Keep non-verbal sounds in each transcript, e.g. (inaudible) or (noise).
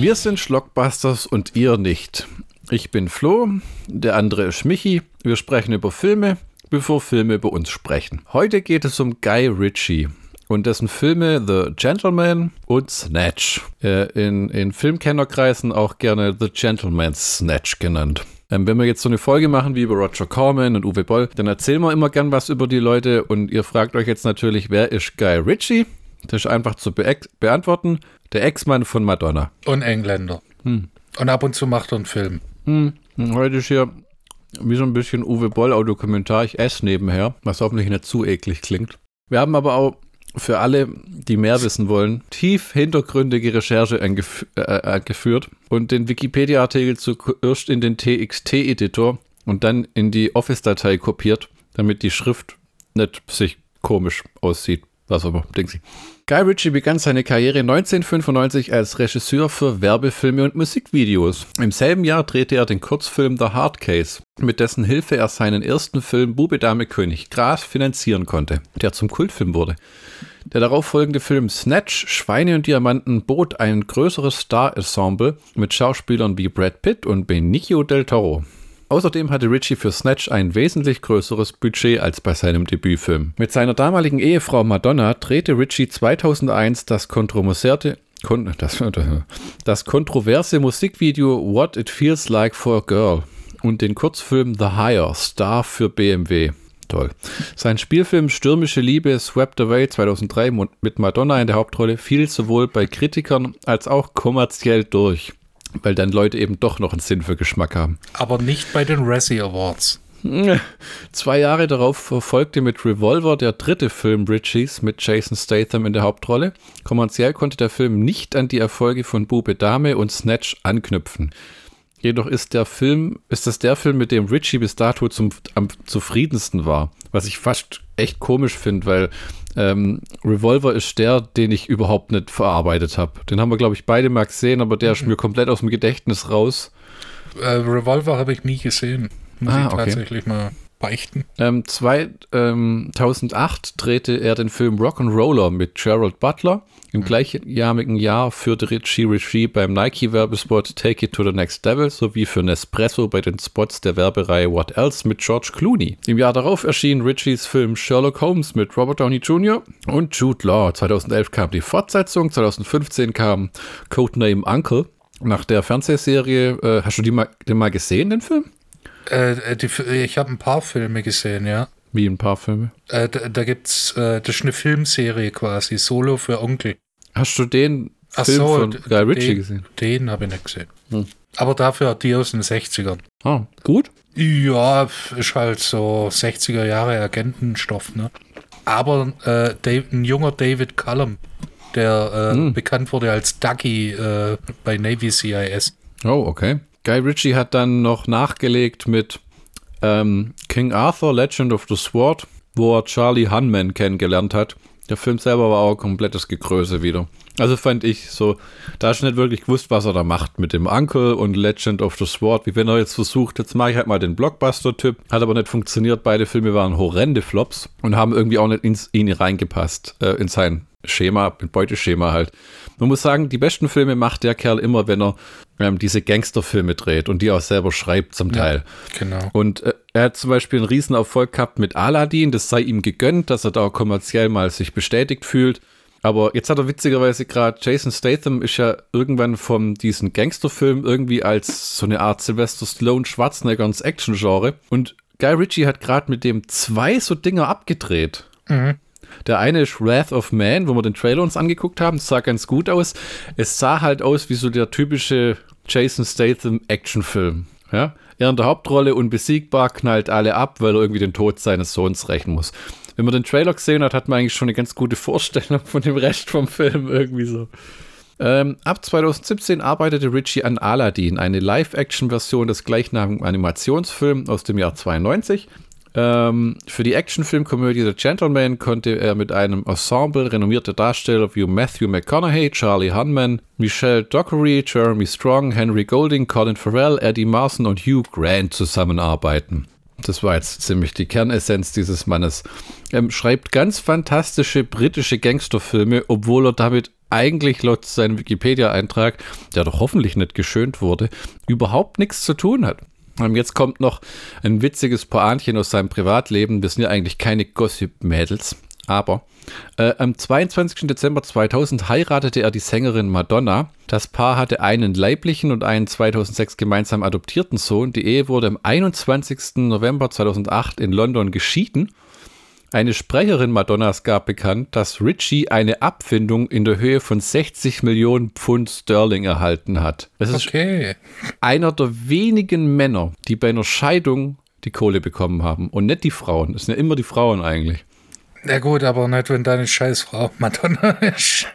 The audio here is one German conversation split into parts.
Wir sind Schlockbusters und ihr nicht. Ich bin Flo, der andere ist Michi. Wir sprechen über Filme, bevor Filme über uns sprechen. Heute geht es um Guy Ritchie und dessen Filme The Gentleman und Snatch. Äh, in, in Filmkennerkreisen auch gerne The Gentleman's Snatch genannt. Ähm, wenn wir jetzt so eine Folge machen wie über Roger Corman und Uwe Boll, dann erzählen wir immer gern was über die Leute und ihr fragt euch jetzt natürlich, wer ist Guy Ritchie? Das ist einfach zu be beantworten. Der Ex-Mann von Madonna. Und Engländer. Hm. Und ab und zu macht er einen Film. Hm. Heute ist hier wie so ein bisschen Uwe Boll Audiokommentar. Ich esse nebenher, was hoffentlich nicht zu eklig klingt. Wir haben aber auch für alle, die mehr wissen wollen, tief hintergründige Recherche angef äh, angeführt und den Wikipedia-Artikel zuerst in den TXT-Editor und dann in die Office-Datei kopiert, damit die Schrift nicht sich komisch aussieht. Was aber, denken Sie. Guy Ritchie begann seine Karriere 1995 als Regisseur für Werbefilme und Musikvideos. Im selben Jahr drehte er den Kurzfilm The Hard Case, mit dessen Hilfe er seinen ersten Film Bube Dame König Gras finanzieren konnte, der zum Kultfilm wurde. Der darauffolgende Film Snatch, Schweine und Diamanten bot ein größeres Star-Ensemble mit Schauspielern wie Brad Pitt und Benicio del Toro. Außerdem hatte Ritchie für Snatch ein wesentlich größeres Budget als bei seinem Debütfilm. Mit seiner damaligen Ehefrau Madonna drehte Ritchie 2001 das kontroversierte das, das kontroverse Musikvideo What It Feels Like for a Girl und den Kurzfilm The Higher, Star für BMW. Toll. Sein Spielfilm Stürmische Liebe Swept Away 2003 mit Madonna in der Hauptrolle fiel sowohl bei Kritikern als auch kommerziell durch. Weil dann Leute eben doch noch einen Sinn für Geschmack haben. Aber nicht bei den Razzie Awards. Zwei Jahre darauf verfolgte mit Revolver der dritte Film Bridges mit Jason Statham in der Hauptrolle. Kommerziell konnte der Film nicht an die Erfolge von Bube Dame und Snatch anknüpfen. Jedoch ist der Film, ist das der Film, mit dem Ritchie bis dato zum, am zufriedensten war. Was ich fast echt komisch finde, weil ähm, Revolver ist der, den ich überhaupt nicht verarbeitet habe. Den haben wir, glaube ich, beide mal gesehen, aber der ist mir komplett aus dem Gedächtnis raus. Äh, Revolver habe ich nie gesehen. Muss ah, ich tatsächlich okay. mal beichten. Ähm, 2008 drehte er den Film Rock'n'Roller mit Gerald Butler. Im mhm. gleichnamigen Jahr führte Ritchie Regie beim Nike-Werbespot Take It to the Next Level sowie für Nespresso bei den Spots der Werbereihe What Else mit George Clooney. Im Jahr darauf erschien Ritchies Film Sherlock Holmes mit Robert Downey Jr. und Jude Law. 2011 kam die Fortsetzung, 2015 kam Codename Uncle. Nach der Fernsehserie, äh, hast du die mal, den mal gesehen, den Film? Äh, die, ich habe ein paar Filme gesehen, ja. Wie ein paar Filme? Äh, da, da gibt's, äh, das ist eine Filmserie quasi, Solo für Onkel. Hast du den Ach Film so, von Guy Ritchie gesehen? Den habe ich nicht gesehen. Hm. Aber dafür die aus den 60ern. Ah, gut? Ja, ist halt so 60er Jahre Agentenstoff, ne? Aber äh, Dave, ein junger David Cullum, der äh, hm. bekannt wurde als Ducky äh, bei Navy CIS. Oh, okay. Guy Ritchie hat dann noch nachgelegt mit ähm, King Arthur, Legend of the Sword, wo er Charlie Hunman kennengelernt hat. Der Film selber war auch ein komplettes Gegröße wieder. Also fand ich so, da du nicht wirklich gewusst, was er da macht mit dem Uncle und Legend of the Sword. Wie wenn er jetzt versucht, jetzt mache ich halt mal den Blockbuster-Typ. Hat aber nicht funktioniert. Beide Filme waren horrende Flops und haben irgendwie auch nicht ins ihn reingepasst, äh, in sein Schema, ein Beuteschema halt. Man muss sagen, die besten Filme macht der Kerl immer, wenn er ähm, diese Gangsterfilme dreht und die auch selber schreibt zum Teil. Ja, genau. Und äh, er hat zum Beispiel einen Riesenerfolg gehabt mit Aladdin. Das sei ihm gegönnt, dass er da auch kommerziell mal sich bestätigt fühlt. Aber jetzt hat er witzigerweise gerade, Jason Statham ist ja irgendwann von diesen Gangsterfilm irgendwie als so eine Art Sylvester Stallone Schwarzenegger ins Action-Genre. Und Guy Ritchie hat gerade mit dem zwei so Dinger abgedreht. Mhm. Der eine ist Wrath of Man, wo wir den Trailer uns angeguckt haben. Das sah ganz gut aus. Es sah halt aus wie so der typische Jason Statham Actionfilm. Ja? Er in der Hauptrolle unbesiegbar, knallt alle ab, weil er irgendwie den Tod seines Sohns rächen muss. Wenn man den Trailer gesehen hat, hat man eigentlich schon eine ganz gute Vorstellung von dem Rest vom Film irgendwie so. Ähm, ab 2017 arbeitete Ritchie an Aladdin, eine Live-Action-Version des gleichnamigen Animationsfilms aus dem Jahr 92. Ähm, für die Actionfilmkomödie The Gentleman konnte er mit einem Ensemble renommierter Darsteller wie Matthew McConaughey, Charlie Hunman, Michelle Dockery, Jeremy Strong, Henry Golding, Colin Farrell, Eddie Marson und Hugh Grant zusammenarbeiten. Das war jetzt ziemlich die Kernessenz dieses Mannes. Er schreibt ganz fantastische britische Gangsterfilme, obwohl er damit eigentlich laut seinem Wikipedia-Eintrag, der doch hoffentlich nicht geschönt wurde, überhaupt nichts zu tun hat. Und jetzt kommt noch ein witziges Poantchen aus seinem Privatleben. Wir sind ja eigentlich keine Gossip-Mädels, aber äh, am 22. Dezember 2000 heiratete er die Sängerin Madonna. Das Paar hatte einen leiblichen und einen 2006 gemeinsam adoptierten Sohn. Die Ehe wurde am 21. November 2008 in London geschieden. Eine Sprecherin Madonnas gab bekannt, dass Richie eine Abfindung in der Höhe von 60 Millionen Pfund Sterling erhalten hat. Das ist Okay. einer der wenigen Männer, die bei einer Scheidung die Kohle bekommen haben und nicht die Frauen. Das sind ja immer die Frauen eigentlich. Na gut, aber nicht, wenn deine Scheißfrau (laughs) Madonna ist.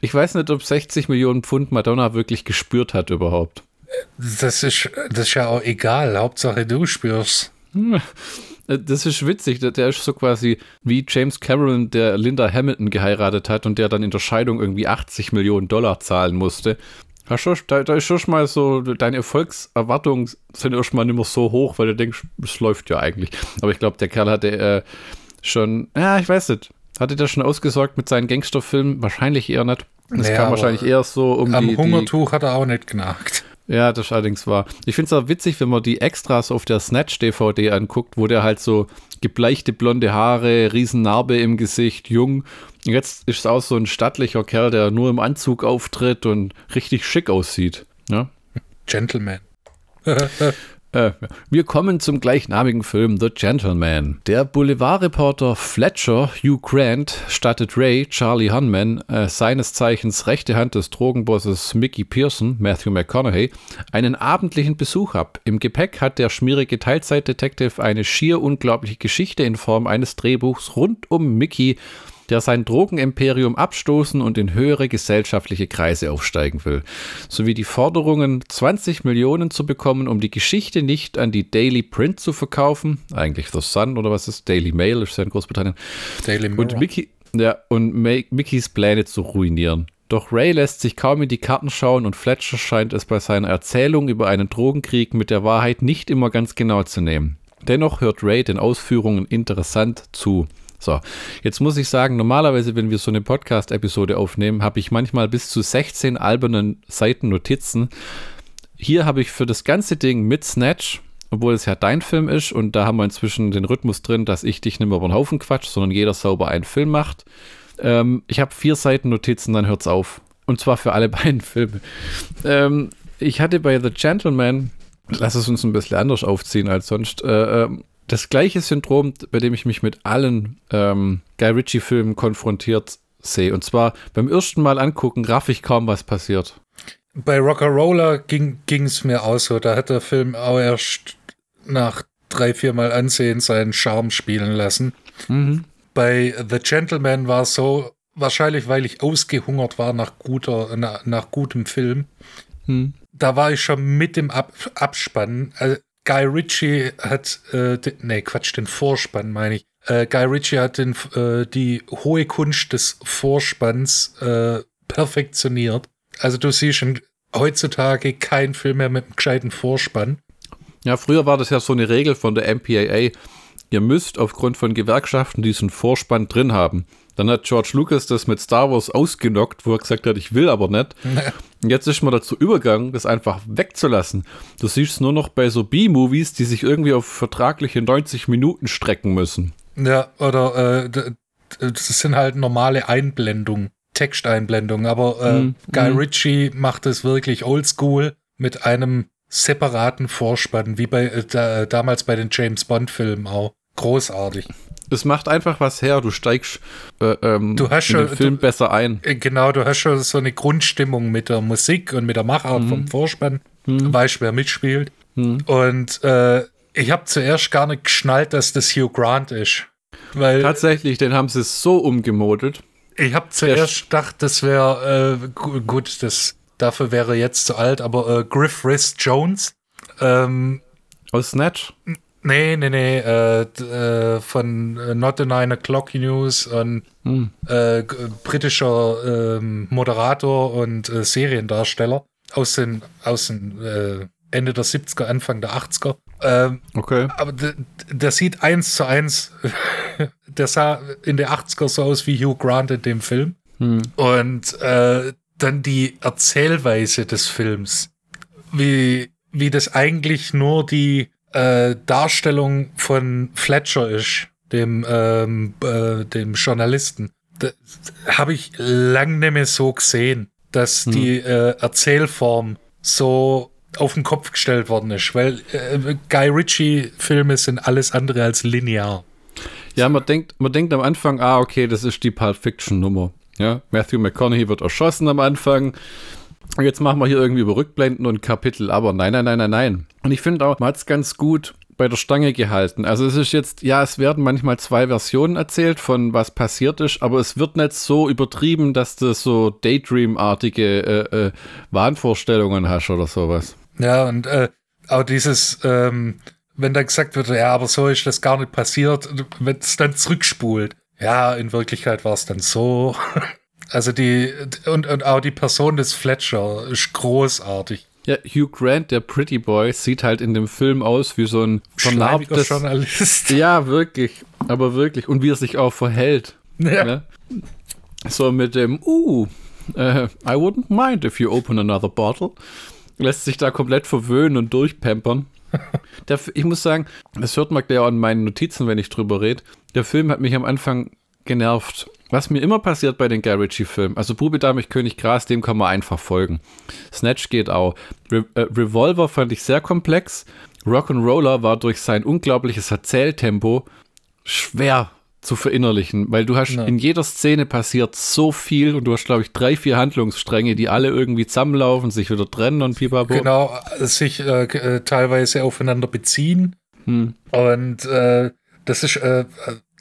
Ich weiß nicht, ob 60 Millionen Pfund Madonna wirklich gespürt hat überhaupt. Das ist, das ist ja auch egal. Hauptsache du spürst. (laughs) Äh, Das ist witzig, der, ist so quasi wie James Cameron, der Linda Hamilton geheiratet hat und der dann in der Scheidung irgendwie 80 Millionen Dollar zahlen musste. Da, da ist schon mal so, deine Erfolgserwartungen sind erstmal nicht mehr so hoch, weil du denkst, es läuft ja eigentlich. Aber ich glaube, der Kerl hatte äh, schon, ja, ich weiß nicht, hatte der schon ausgesorgt mit seinen Gangsterfilmen? Wahrscheinlich eher nicht. Das Nee, kam wahrscheinlich eher so um Am die, die Hungertuch hat er auch nicht genagt. Ja, das allerdings war. Ich finde es auch witzig, wenn man die Extras auf der Snatch-DVD anguckt, wo der halt so gebleichte blonde Haare, Riesennarbe im Gesicht, jung. Und Jetzt ist es auch so ein stattlicher Kerl, der nur im Anzug auftritt und richtig schick aussieht. Ja? Gentleman. (laughs) Äh, wir kommen zum gleichnamigen Film The Gentleman. Der Boulevardreporter Fletcher Hugh Grant stattet Ray, Charlie Hunman, äh, seines Zeichens rechte Hand des Drogenbosses Mickey Pearson, Matthew McConaughey, einen abendlichen Besuch ab. Im Gepäck hat der schmierige Teilzeitdetektiv eine schier unglaubliche Geschichte in Form eines Drehbuchs rund um Mickey, der sein Drogenimperium abstoßen und in höhere gesellschaftliche Kreise aufsteigen will, sowie die Forderungen, 20 Millionen zu bekommen, um die Geschichte nicht an die Daily Print zu verkaufen, eigentlich The Sun oder was ist Daily Mail, ist ja in Großbritannien, Daily und, Mirror. Mickey, ja, und Ma Mickys Pläne zu ruinieren. Doch Ray lässt sich kaum in die Karten schauen und Fletcher scheint es bei seiner Erzählung über einen Drogenkrieg mit der Wahrheit nicht immer ganz genau zu nehmen. Dennoch hört Ray den Ausführungen interessant zu. So, jetzt muss ich sagen, normalerweise, wenn wir so eine Podcast-Episode aufnehmen, habe ich manchmal bis zu 16 albernen Seiten Notizen. Hier habe ich für das ganze Ding mit Snatch, obwohl es ja dein Film ist und da haben wir inzwischen den Rhythmus drin, dass ich dich nicht mehr über den Haufen quatsch, sondern jeder sauber einen Film macht. Ähm, ich habe vier Seiten Notizen, dann hört's auf. Und zwar für alle (laughs) beiden Filme. Ähm, ich hatte bei The Gentleman, lass es uns ein bisschen anders aufziehen als sonst, äh, ähm, das gleiche Syndrom, bei dem ich mich mit allen ähm, Guy Ritchie-Filmen konfrontiert sehe. Und zwar beim ersten Mal angucken, raff ich kaum, was passiert. Bei Rock'n'Roller ging es mir auch so. Da hat der Film auch erst nach drei, vier Mal Ansehen seinen Charme spielen lassen. Mhm. Bei The Gentleman war es so, wahrscheinlich weil ich ausgehungert war nach, guter, na, nach gutem Film. Hm. Da war ich schon mit dem Ab Abspann. Also Guy Ritchie hat, äh, den, nee, Quatsch, den Vorspann meine ich. Äh, Guy Ritchie hat den, äh, die hohe Kunst des Vorspanns äh, perfektioniert. Also du siehst schon heutzutage kein Film mehr mit einem gescheiten Vorspann. Ja, früher war das ja so eine Regel von der MPAA. Ihr müsst aufgrund von Gewerkschaften diesen Vorspann drin haben. Dann hat George Lucas das mit Star Wars ausgenockt, wo er gesagt hat, ich will aber nicht. Und (laughs) jetzt ist man dazu übergegangen, das einfach wegzulassen. Du siehst es nur noch bei so B-Movies, die sich irgendwie auf vertragliche 90 Minuten strecken müssen. Ja, oder äh, das sind halt normale Einblendungen, Texteinblendungen, aber äh, Mhm, Guy mhm. Ritchie macht es wirklich oldschool mit einem separaten Vorspann, wie bei äh, da, damals bei den James Bond-Filmen auch. Großartig. Es macht einfach was her, du steigst äh, ähm, Du hast in den Film du- besser ein. Äh, Genau, du hast schon so eine Grundstimmung mit der Musik und mit der Machart Mhm. vom Vorspann. Weißt, wer mitspielt. Und äh, ich habe zuerst gar nicht geschnallt, dass das Hugh Grant ist. Weil Tatsächlich, den haben sie so umgemodelt. ich habe zuerst gedacht, das wäre äh, gu- gut, das dafür wäre jetzt zu alt, aber äh, Griff Rhys Jones. Ähm, Aus Snatch. Nee, nee, nee, äh, äh, von äh, Not a Nine O'Clock News und Hm. äh, britischer ähm, Moderator und äh, Seriendarsteller aus den, aus den äh, Ende der 70er, Anfang der 80er. Ähm, Okay. aber der sieht eins zu eins, (laughs) der sah in der 80er so aus wie Hugh Grant in dem Film. Hm. Und äh, dann die Erzählweise des Films, wie, wie das eigentlich nur die äh, Darstellung von Fletcher ist, dem, ähm, äh, dem Journalisten. Habe ich lang nicht mehr so gesehen, dass hm. die äh, Erzählform so auf den Kopf gestellt worden ist, weil äh, Guy Ritchie-Filme sind alles andere als linear. Ja, man denkt, man denkt am Anfang, ah, okay, das ist die Pulp Fiction-Nummer. Ja, Matthew McConaughey wird erschossen am Anfang. Jetzt machen wir hier irgendwie über Rückblenden und Kapitel, aber nein, nein, nein, nein, nein. Und ich finde auch, man hat es ganz gut bei der Stange gehalten. Also es ist jetzt, ja, es werden manchmal zwei Versionen erzählt von was passiert ist, aber es wird nicht so übertrieben, dass du so Daydream-artige äh, äh, Wahnvorstellungen hast oder sowas. Ja, und äh, auch dieses, ähm, wenn da gesagt wird, ja, aber so ist das gar nicht passiert, wenn es dann zurückspult. Ja, in Wirklichkeit war es dann so. (laughs) Also die, und, und auch die Person des Fletcher ist großartig. Ja, Hugh Grant, der Pretty Boy, sieht halt in dem Film aus wie so ein vernarbtes Journalist. Ja, wirklich, aber wirklich. Und wie er sich auch verhält. Ja. Ne? So mit dem, uh, uh, I wouldn't mind if you open another bottle. Lässt sich da komplett verwöhnen und durchpampern. (laughs) Der, ich muss sagen, das hört man ja an meinen Notizen, wenn ich drüber rede. Der Film hat mich am Anfang genervt. Was mir immer passiert bei den Garage-Filmen, also Bube, Dame, König, Gras, dem kann man einfach folgen. Snatch geht auch. Re äh, Revolver fand ich sehr komplex. Rock'n'Roller war durch sein unglaubliches Erzähltempo schwer zu verinnerlichen, weil du hast ja. in jeder Szene passiert so viel und du hast, glaube ich, drei, vier Handlungsstränge, die alle irgendwie zusammenlaufen, sich wieder trennen und pipapo. Genau, sich äh, äh teilweise aufeinander beziehen. Hm. Und äh, das ist äh,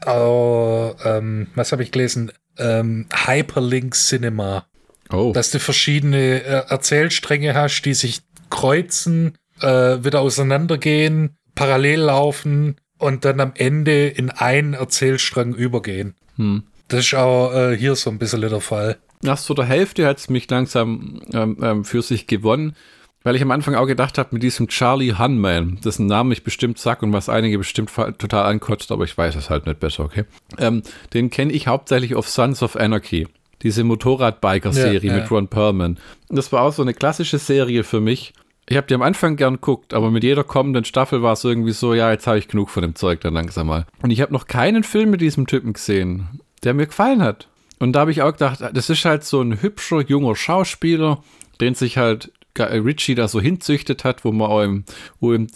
Oh, ähm, was habe ich gelesen? Ähm, Hyperlink Cinema. Oh. Dass du verschiedene äh, Erzählstränge hast, die sich kreuzen, äh, wieder auseinandergehen, parallel laufen und dann am Ende in einen Erzählstrang übergehen. Hm. Das ist auch äh, hier so ein bisschen der Fall. Nach so der Hälfte hat es mich langsam ähm, ähm, für sich gewonnen. Weil ich am Anfang auch gedacht habe, mit diesem Charlie Hunman, dessen Namen ich bestimmt sag und was einige bestimmt total ankotzt, aber ich weiß es halt nicht besser, okay? Ähm, den kenne ich hauptsächlich auf Sons of Anarchy. Diese Motorradbiker-Serie ja, ja. mit Ron Perlman. Das war auch so eine klassische Serie für mich. Ich habe die am Anfang gern geguckt, aber mit jeder kommenden Staffel war es irgendwie so, ja, jetzt habe ich genug von dem Zeug dann langsam mal. Und ich habe noch keinen Film mit diesem Typen gesehen, der mir gefallen hat. Und da habe ich auch gedacht, das ist halt so ein hübscher, junger Schauspieler, den sich halt Richie da so hinzüchtet hat, wo man auch im, im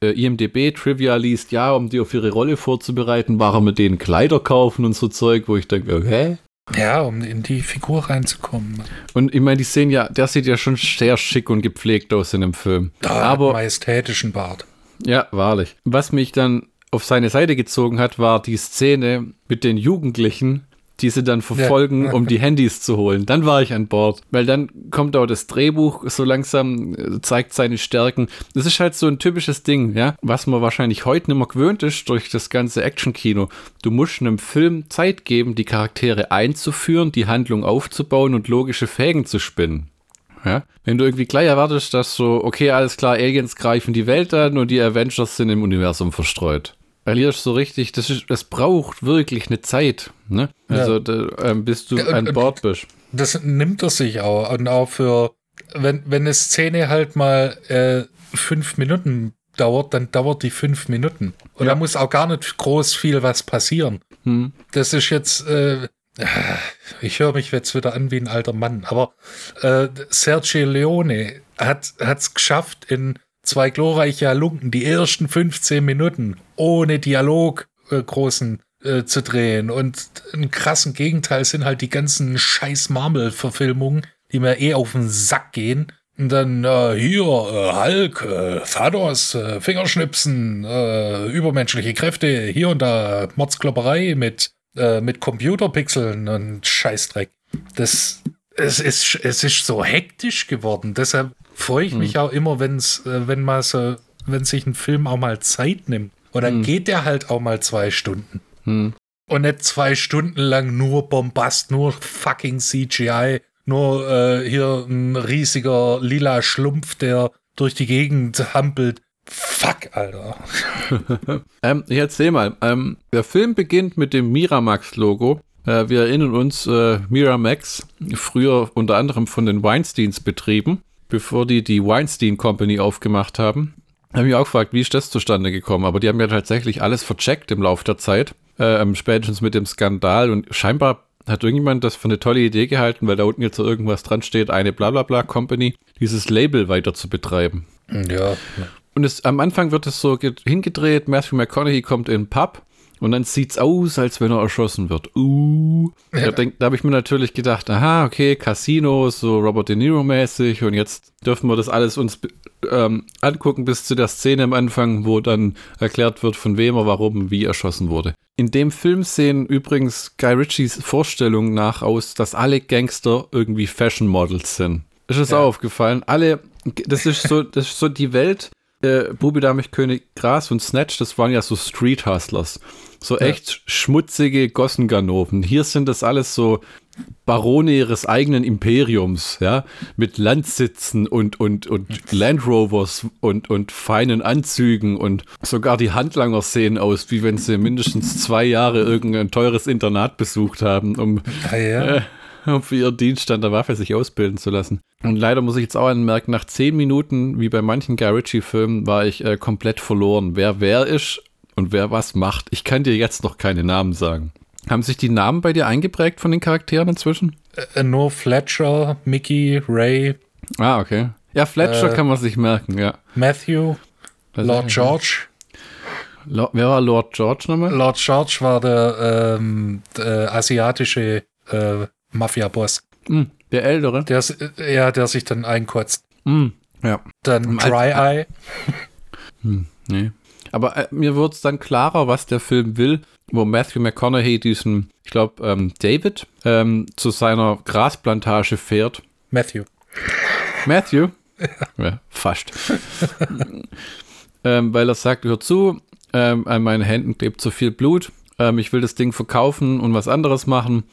IMDB-Trivia liest, ja, um die auf ihre Rolle vorzubereiten, war er mit denen Kleider kaufen und so Zeug, wo ich denke, okay. Ja, um in die Figur reinzukommen. Und ich meine, die sehen ja, der sieht ja schon sehr schick und gepflegt aus in dem Film. Da Aber majestätischen Bart. Ja, wahrlich. Was mich dann auf seine Seite gezogen hat, war die Szene mit den Jugendlichen, die sie dann verfolgen, ja. um die Handys zu holen. Dann war ich an Bord, weil dann kommt auch das Drehbuch so langsam, äh, zeigt seine Stärken. Das ist halt so ein typisches Ding, ja, was man wahrscheinlich heute nicht mehr gewöhnt ist durch das ganze Actionkino. Du musst einem Film Zeit geben, die Charaktere einzuführen, die Handlung aufzubauen und logische Fägen zu spinnen. Ja? Wenn du irgendwie gleich erwartest, dass so, okay, alles klar, Aliens greifen die Welt an und die Avengers sind im Universum verstreut. Weil hier ist so richtig, das, ist, das braucht wirklich eine Zeit, ne? Also, ja. da, ähm, bis du an Bord bist. Das nimmt er sich auch. Und auch für, wenn, wenn eine Szene halt mal äh, fünf Minuten dauert, dann dauert die fünf Minuten. Und ja. da muss auch gar nicht groß viel was passieren. Hm. Das ist jetzt, äh, ich höre mich jetzt wieder an wie ein alter Mann, aber äh, Sergio Leone hat es geschafft, in zwei glorreiche Halunken die ersten 15 Minuten ohne Dialog äh, großen äh, zu drehen. Und ein krassen Gegenteil sind halt die ganzen scheiß Marvel-Verfilmungen, die mir eh auf den Sack gehen. Und dann äh, hier äh, Hulk, äh, Thanos, äh, Fingerschnipsen, äh, übermenschliche Kräfte, hier und da Mordsklopperei mit, äh, mit Computerpixeln und Scheißdreck. Das es ist, es ist so hektisch geworden. Deshalb freue ich hm. mich auch immer, wenn's, äh, wenn mal so, wenn sich ein Film auch mal Zeit nimmt. Und dann hm. geht der halt auch mal zwei Stunden. Hm. Und nicht zwei Stunden lang nur Bombast, nur fucking CGI, nur äh, hier ein riesiger lila Schlumpf, der durch die Gegend hampelt. Fuck, Alter. (laughs) ähm, ich erzähl mal. Ähm, der Film beginnt mit dem Miramax-Logo Äh, wir erinnern uns, äh, Miramax, früher unter anderem von den Weinsteins betrieben, bevor die die Weinstein Company aufgemacht haben. Habe ich auch gefragt, wie ist das zustande gekommen? Aber die haben ja tatsächlich alles vercheckt im Laufe der Zeit, äh, spätestens mit dem Skandal und scheinbar hat irgendjemand das für eine tolle Idee gehalten, weil da unten jetzt so irgendwas dran steht, eine Blablabla Company, dieses Label weiter zu betreiben. Ja. Und es, am Anfang wird es so hingedreht, Matthew McConaughey kommt in den Pub und dann sieht es aus, als wenn er erschossen wird. Uh. Ja. Da, da habe ich mir natürlich gedacht, aha, okay, Casino, so Robert De Niro mäßig und jetzt dürfen wir das alles uns ähm, angucken bis zu der Szene am Anfang, wo dann erklärt wird, von wem er warum wie erschossen wurde. In dem Film sehen übrigens Guy Ritchies Vorstellungen nach aus, dass alle Gangster irgendwie Fashion Models sind. Ist es ja. auch aufgefallen? Alle, das ist so, das ist so die Welt, äh, Bubi Damich König Gras und Snatch, das waren ja so Street Hustlers. So ja. echt schmutzige Gossenganoven. Hier sind das alles so Barone ihres eigenen Imperiums, ja, mit Landsitzen und, und, und Land Rovers und, und feinen Anzügen und sogar die Handlanger sehen aus, wie wenn sie mindestens zwei Jahre irgendein teures Internat besucht haben, um, ja, ja. Äh, um für ihren Dienst an der Waffe sich ausbilden zu lassen. Und leider muss ich jetzt auch anmerken, nach zehn Minuten, wie bei manchen Guy Ritchie-Filmen, war ich äh, komplett verloren. Wer wer ist und wer was macht. Ich kann dir jetzt noch keine Namen sagen. Haben sich die Namen bei dir eingeprägt von den Charakteren inzwischen? Äh, nur Fletcher, Mickey, Ray. Ah, okay. Ja, Fletcher äh, kann man sich merken, ja. Matthew, das Lord George. Lord, wer war Lord George nochmal? Lord George war der, ähm, der asiatische äh, Mafia-Boss. Mm, der Ältere? Der, ja, der sich dann einkotzt. Mm, ja. Dann Dry Eye. Hm, nee. Aber äh, mir wird es dann klarer, was der Film will, wo Matthew McConaughey diesen, ich glaube, ähm, David ähm, zu seiner Grasplantage fährt. Matthew. Matthew? Ja, (laughs) ja fast. ähm, weil er sagt, hör zu, ähm, an meinen Händen klebt zu viel Blut. Ähm, ich will das Ding verkaufen und was anderes machen.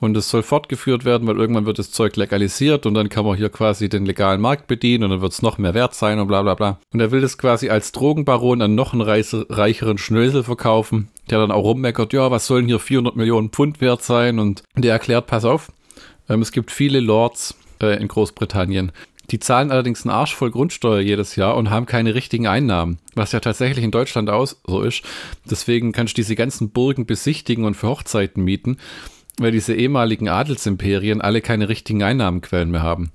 Und es soll fortgeführt werden, weil irgendwann wird das Zeug legalisiert und dann kann man hier quasi den legalen Markt bedienen und dann wird es noch mehr wert sein und bla bla bla. Und er will das quasi als Drogenbaron an noch einen reicheren Schnösel verkaufen, der dann auch rummeckert, ja, was sollen hier 400 Millionen Pfund wert sein? Und der erklärt, pass auf, ähm, es gibt viele Lords äh, in Großbritannien, die zahlen allerdings einen Arsch voll Grundsteuer jedes Jahr und haben keine richtigen Einnahmen, was ja tatsächlich in Deutschland auch so ist. Deswegen kannst du diese ganzen Burgen besichtigen und für Hochzeiten mieten weil diese ehemaligen Adelsimperien alle keine richtigen Einnahmenquellen mehr haben.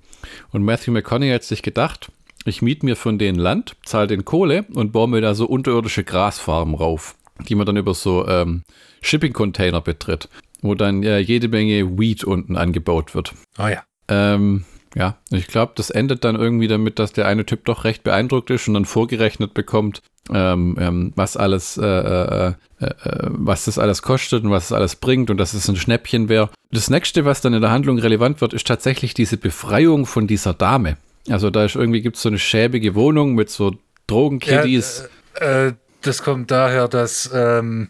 Und Matthew McConaughey hat sich gedacht, ich miete mir von denen Land, zahle den Kohle und baue mir da so unterirdische Grasfarmen rauf, die man dann über so ähm, Shipping-Container betritt, wo dann ja, jede Menge Weed unten angebaut wird. Oh ja. Ähm, ja, ich glaube, das endet dann irgendwie damit, dass der eine Typ doch recht beeindruckt ist und dann vorgerechnet bekommt, ähm, ähm, was alles, äh, äh, äh, äh, was das alles kostet und was es alles bringt und dass es ein Schnäppchen wäre. Das nächste, was dann in der Handlung relevant wird, ist tatsächlich diese Befreiung von dieser Dame. Also da ist irgendwie gibt es so eine schäbige Wohnung mit so Drogenkiddies. Ja, äh, das kommt daher, dass ähm,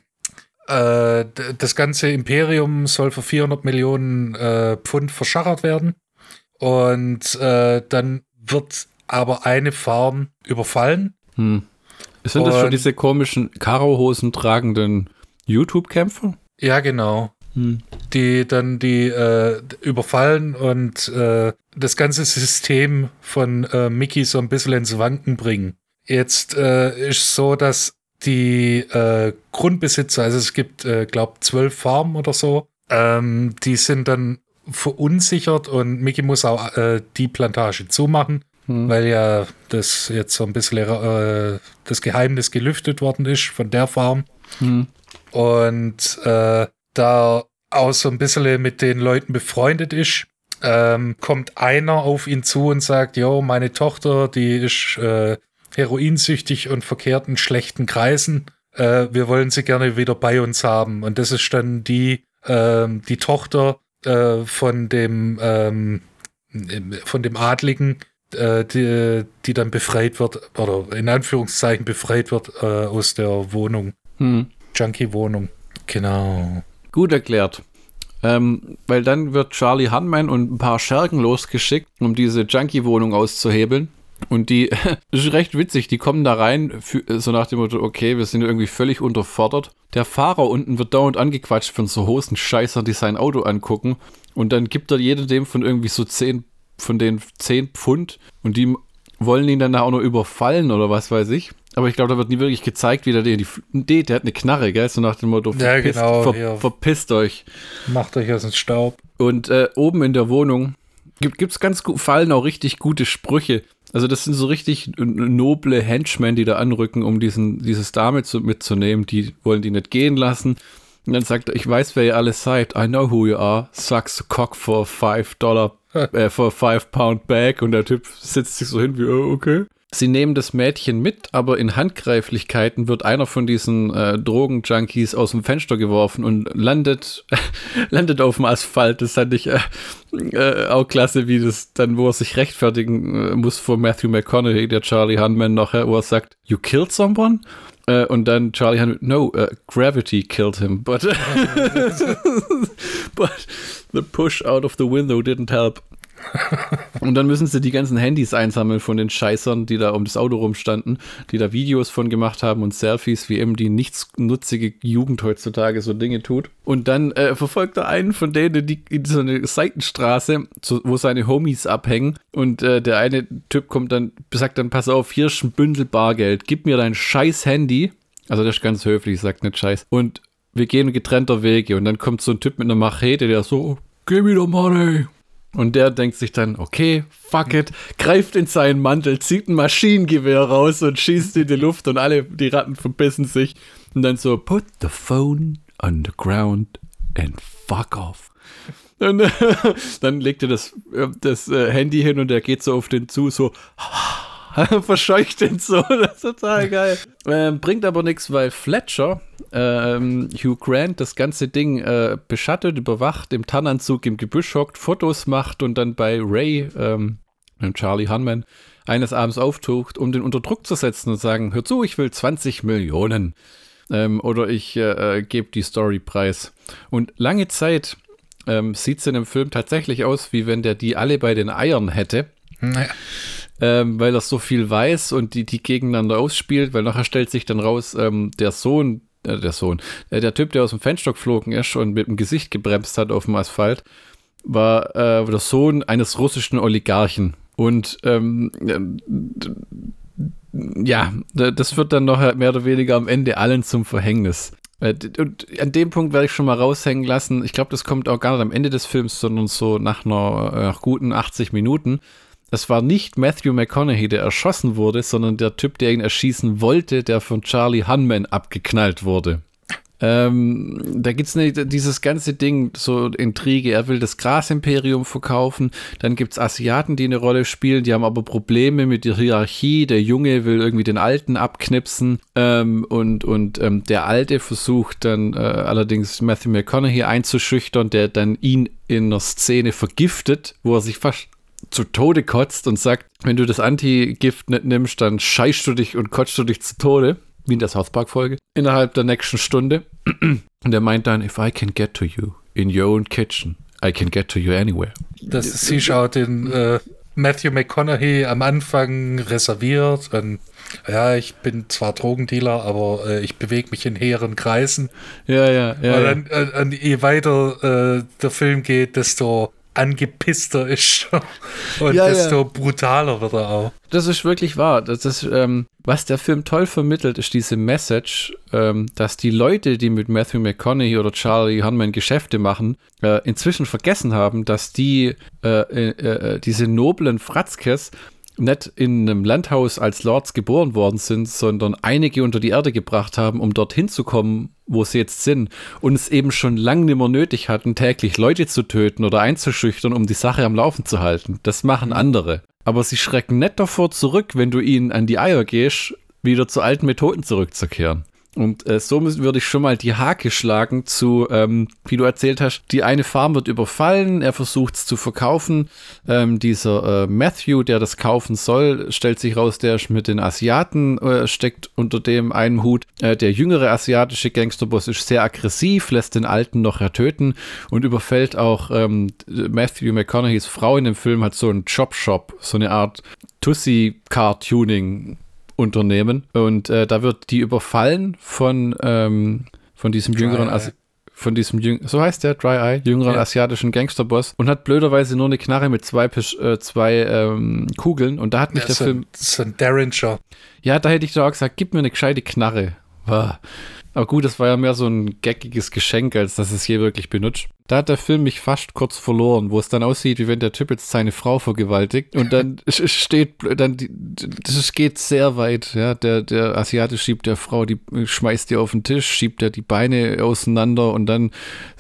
äh, das ganze Imperium soll für 400 Millionen Pfund verschachert werden. Und dann wird aber eine Farm überfallen. Hm. Sind und das schon diese komischen Karohosen tragenden YouTube-Kämpfer? Ja, genau. Hm. Die dann die äh, überfallen und äh, das ganze System von äh, Mickey so ein bisschen ins Wanken bringen. Jetzt äh, ist so, dass die äh, Grundbesitzer, also es gibt, äh, glaube zwölf Farmen oder so, ähm, die sind dann verunsichert und Mickey muss auch äh, die Plantage zumachen hm. weil ja das jetzt so ein bisschen äh, das Geheimnis gelüftet worden ist von der Farm. Hm. Und äh, da auch so ein bisschen mit den Leuten befreundet ist, ähm, kommt einer auf ihn zu und sagt, jo, meine Tochter, die ist äh, heroinsüchtig und verkehrt in schlechten Kreisen. Äh, wir wollen sie gerne wieder bei uns haben. Und das ist dann die, ähm, die Tochter äh, von dem ähm, von dem Adligen, äh, die, die dann befreit wird, oder in Anführungszeichen befreit wird äh, aus der Wohnung. Hm. Junkie-Wohnung. Genau. Gut erklärt. Ähm, weil dann wird Charlie Hunman und ein paar Schergen losgeschickt, um diese Junkie-Wohnung auszuhebeln. Und die, (laughs) das ist recht witzig, die kommen da rein, so nach dem Motto, okay, wir sind irgendwie völlig unterfordert. Der Fahrer unten wird dauernd angequatscht von so Hosenscheißern, die sein Auto angucken. Und dann gibt er jedem dem von irgendwie so 10, von den 10 Pfund. Und die wollen ihn dann auch noch überfallen oder was weiß ich. Aber ich glaube, da wird nie wirklich gezeigt, wie der die. Nee, der hat eine Knarre, gell? So nach dem Motto, ja, verpisst, genau, ver, ja. verpisst euch. Macht euch aus dem Staub. Und äh, oben in der Wohnung gibt es ganz gut, fallen auch richtig gute Sprüche. Also das sind so richtig noble Henchmen, die da anrücken, um diesen, dieses Dame zu, mitzunehmen. Die wollen die nicht gehen lassen. Und dann sagt er, ich weiß, wer ihr alle seid. I know who you are. Sucks a cock for five Dollar, (laughs) äh, for five pound bag. Und der Typ sitzt sich so hin wie, oh, okay. Sie nehmen das Mädchen mit, aber in Handgreiflichkeiten wird einer von diesen äh, Drogenjunkies aus dem Fenster geworfen und landet, (laughs) landet auf dem Asphalt. Das fand ich äh, äh, auch klasse, wie das dann, wo er sich rechtfertigen äh, muss vor Matthew McConaughey, der Charlie Hunman nachher, wo er sagt, You killed someone? Uh, und dann Charlie Hunman, no, uh, gravity killed him, but, (laughs) but the push out of the window didn't help. (laughs) Und dann müssen sie die ganzen Handys einsammeln von den Scheißern, die da um das Auto rumstanden, die da Videos von gemacht haben und Selfies, wie eben die nichtsnutzige Jugend heutzutage so Dinge tut. Und dann äh, verfolgt er einen von denen die, in so eine Seitenstraße, zu, wo seine Homies abhängen. Und äh, der eine Typ kommt dann, sagt dann, pass auf, hier ist ein Bündel Bargeld, gib mir dein scheiß Handy. Also das ist ganz höflich, sagt nicht scheiß. Und wir gehen getrennter Wege. Und dann kommt so ein Typ mit einer Machete, der so, gib mir doch Money. Und der denkt sich dann, okay, fuck it, greift in seinen Mantel, zieht ein Maschinengewehr raus und schießt in die Luft und alle, die Ratten verbissen sich. Und dann so, put the phone on the ground and fuck off. Und (laughs) dann legt er das, äh, das äh, Handy hin und er geht so auf den zu, so, (laughs) verscheucht den so. (laughs) Das ist total geil. Ähm, bringt aber nichts, weil Fletcher, ähm, Hugh Grant, das ganze Ding äh, beschattet, überwacht, im Tannanzug im Gebüsch hockt, Fotos macht und dann bei Ray, ähm, Charlie Hunman, eines Abends auftaucht, um den unter Druck zu setzen und sagen, hör zu, ich will 20 Millionen. Ähm, oder ich äh, äh, gebe die Story preis. Und lange Zeit ähm, sieht es in dem Film tatsächlich aus, wie wenn der die alle bei den Eiern hätte. Naja ähm, weil er so viel weiß und die, die gegeneinander ausspielt, weil nachher stellt sich dann raus, ähm, der Sohn, äh, der Sohn, äh, der Typ, der aus dem Fenster geflogen ist und mit dem Gesicht gebremst hat auf dem Asphalt, war äh, der Sohn eines russischen Oligarchen. Und ähm, ja, das wird dann noch mehr oder weniger am Ende allen zum Verhängnis. Äh, und an dem Punkt werde ich schon mal raushängen lassen. Ich glaube, das kommt auch gar nicht am Ende des Films, sondern so nach einer nach guten 80 Minuten es war nicht Matthew McConaughey, der erschossen wurde, sondern der Typ, der ihn erschießen wollte, der von Charlie Hunman abgeknallt wurde. Ähm, da gibt es dieses ganze Ding, so Intrige. Er will das Grasimperium verkaufen. Dann gibt es Asiaten, die eine Rolle spielen. Die haben aber Probleme mit der Hierarchie. Der Junge will irgendwie den Alten abknipsen. Ähm, und und ähm, der Alte versucht dann äh, allerdings Matthew McConaughey einzuschüchtern, der dann ihn in einer Szene vergiftet, wo er sich fast zu Tode kotzt und sagt, wenn du das Anti-Gift nicht nimmst, dann scheißt du dich und kotzt du dich zu Tode, wie in der South Park-Folge, innerhalb der nächsten Stunde. (clears throat) Und er meint dann, if I can get to you in your own kitchen, I can get to you anywhere. Das ist sie schaut den äh, Matthew McConaughey am Anfang reserviert und ja, ich bin zwar Drogendealer, aber äh, ich bewege mich in hehren Kreisen. Ja, ja, ja. Und dann, ja. Äh, je weiter äh, der Film geht, desto angepisster ist (laughs) und ja, desto ja. brutaler wird er auch. Das ist wirklich wahr. Das ist, ähm, was der Film toll vermittelt, ist diese Message, ähm, dass die Leute, die mit Matthew McConaughey oder Charlie Hunman Geschäfte machen, äh, inzwischen vergessen haben, dass die äh, äh, äh diese noblen Fratzkes nicht in einem Landhaus als Lords geboren worden sind, sondern einige unter die Erde gebracht haben, um dorthin zu kommen, wo sie jetzt sind und es eben schon lange nicht mehr nötig hatten, täglich Leute zu töten oder einzuschüchtern, um die Sache am Laufen zu halten. Das machen andere. Aber sie schrecken nicht davor zurück, wenn du ihnen an die Eier gehst, wieder zu alten Methoden zurückzukehren. Und äh, so würde ich schon mal die Hake schlagen zu, ähm, wie du erzählt hast, die eine Farm wird überfallen, er versucht es zu verkaufen. Ähm, dieser äh, Matthew, der das kaufen soll, stellt sich raus, der ist mit den Asiaten, äh, steckt unter dem einen Hut. Äh, der jüngere asiatische Gangsterboss ist sehr aggressiv, lässt den Alten noch ertöten und überfällt auch ähm, Matthew McConaughey's Frau in dem Film, hat so einen Chop-Shop, so eine Art Tussi-Car-Tuning Unternehmen. Und äh, da wird die überfallen von, ähm, von diesem jüngeren Asi von diesem Jüng so heißt der Dry Eye, jüngeren ja. asiatischen Gangsterboss und hat blöderweise nur eine Knarre mit zwei, äh, zwei ähm, Kugeln und da hat mich ja, der so Film. So ein Derringer. Ja, da hätte ich doch auch gesagt, gib mir eine gescheite Knarre. Aber gut, das war ja mehr so ein geckiges Geschenk, als dass es je wirklich benutzt. Da hat der Film mich fast kurz verloren, wo es dann aussieht, wie wenn der Typ jetzt seine Frau vergewaltigt und dann (laughs) steht, dann, das geht sehr weit, ja, der, der Asiate schiebt der Frau, die schmeißt die auf den Tisch, schiebt er die Beine auseinander und dann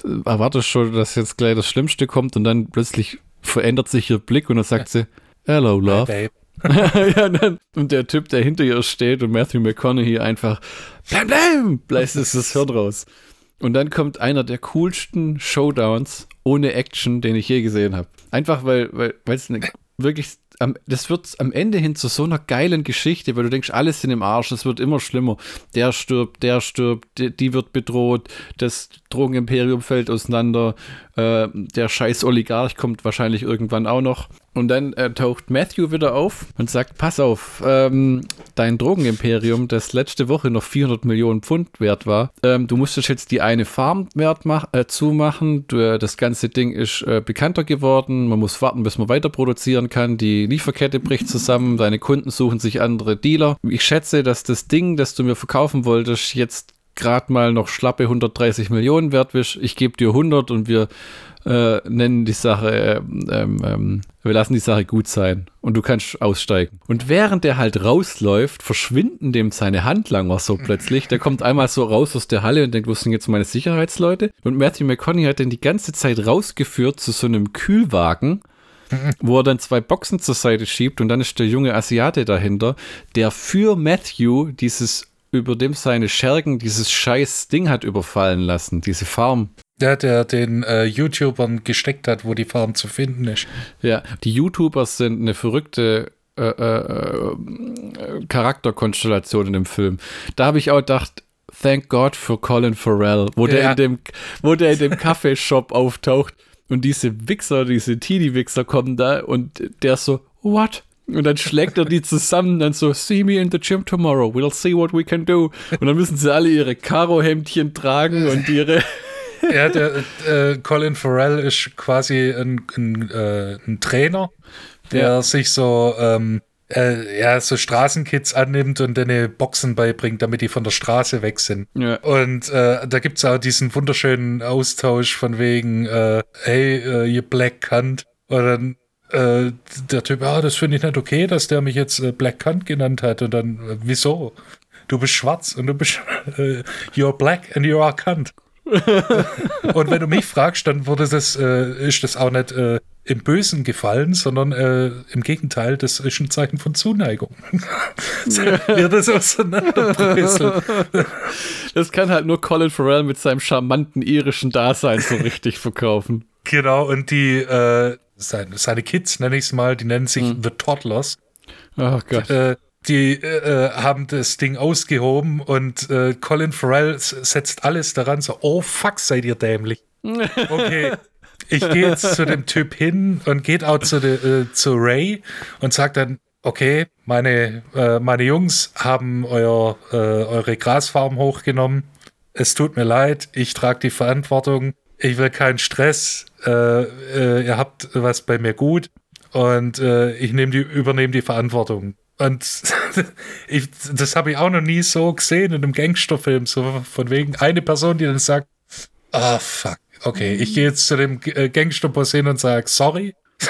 äh, erwartest schon, dass jetzt gleich das Schlimmste kommt und dann plötzlich verändert sich ihr Blick und dann sagt sie, Hello, Love. (laughs) ja, dann, und der Typ, der hinter ihr steht und Matthew McConaughey einfach blam blam, bläst es das Hirn raus. Und dann kommt einer der coolsten Showdowns ohne Action, den ich je gesehen habe. Einfach weil, weil, weil es wirklich am, das wird am Ende hin zu so einer geilen Geschichte, weil du denkst, alles sind im Arsch, es wird immer schlimmer. Der stirbt, der stirbt, die, die wird bedroht, das Drogenimperium fällt auseinander, äh, der scheiß Oligarch kommt wahrscheinlich irgendwann auch noch. Und dann äh, taucht Matthew wieder auf und sagt, pass auf, ähm, dein Drogenimperium, das letzte Woche noch 400 Millionen Pfund wert war, ähm, du musstest jetzt die eine Farm wert mach, äh, zumachen, du, äh, das ganze Ding ist äh, bekannter geworden, man muss warten, bis man weiter produzieren kann, die Lieferkette bricht zusammen, deine Kunden suchen sich andere Dealer. Ich schätze, dass das Ding, das du mir verkaufen wolltest, jetzt gerade mal noch schlappe 130 Millionen wert ist. Ich gebe dir 100 und wir äh, nennen die Sache, äh, ähm, ähm, wir lassen die Sache gut sein und du kannst aussteigen. Und während der halt rausläuft, verschwinden dem seine Handlanger so plötzlich. Der kommt einmal so raus aus der Halle und denkt, wo sind jetzt meine Sicherheitsleute? Und Matthew McConaughey hat den die ganze Zeit rausgeführt zu so einem Kühlwagen wo er dann zwei Boxen zur Seite schiebt und dann ist der junge Asiate dahinter, der für Matthew dieses über dem seine Schergen dieses scheiß Ding hat überfallen lassen, diese Farm. Der, der den äh, YouTubern gesteckt hat, wo die Farm zu finden ist. Ja, die YouTubers sind eine verrückte äh, äh, äh Charakterkonstellation in dem Film. Da habe ich auch gedacht, thank God for Colin Farrell, wo der in dem, wo der in dem Kaffeeshop auftaucht und diese Wichser, diese Teenie-Wichser kommen da und der so, what? Und dann schlägt er die zusammen, dann so, see me in the gym tomorrow, we'll see what we can do. Und dann müssen sie alle ihre Karo-Hemdchen tragen und ihre. Ja, der äh, Colin Farrell ist quasi ein, ein, äh, ein Trainer, der ja. sich so, ähm, äh, ja, so Straßenkids annimmt und denen Boxen beibringt, damit die von der Straße weg sind. Ja. Und äh, da gibt es auch diesen wunderschönen Austausch von wegen, äh, hey, äh, ihr Black Cunt. Und dann äh, der Typ, ah, das finde ich nicht okay, dass der mich jetzt äh, Black Cunt genannt hat. Und dann, äh, wieso? Du bist schwarz und du bist, (laughs) äh, you're black and you are cunt. (laughs) und wenn du mich fragst, dann wurde das, äh, ist das auch nicht äh, im Bösen gefallen, sondern äh, im Gegenteil, das ist ein Zeichen von Zuneigung. (laughs) ja, das auseinanderbröseln. (laughs) Das kann halt nur Colin Farrell mit seinem charmanten irischen Dasein so richtig verkaufen. Genau, und die, äh, seine, seine Kids, nenne ich es mal, die nennen sich hm. The Toddlers. Oh Gott. Äh, die äh, haben das Ding ausgehoben und äh, Colin Farrell setzt alles daran, so, oh fuck, seid ihr dämlich. (laughs) Okay. Ich gehe jetzt zu dem Typ hin und geht auch zu, de, äh, zu Ray und sagt dann, okay, meine, äh, meine Jungs haben euer, äh, eure Grasfarm hochgenommen. Es tut mir leid, ich trage die Verantwortung. Ich will keinen Stress. Äh, äh, ihr habt was bei mir gut und äh, ich die, übernehme die Verantwortung. Und (laughs) ich, das habe ich auch noch nie so gesehen in einem Gangsterfilm. So von wegen eine Person, die dann sagt, ah, oh, fuck, okay, ich gehe jetzt zu dem äh, Gangsterboss hin und sage, sorry. (laughs)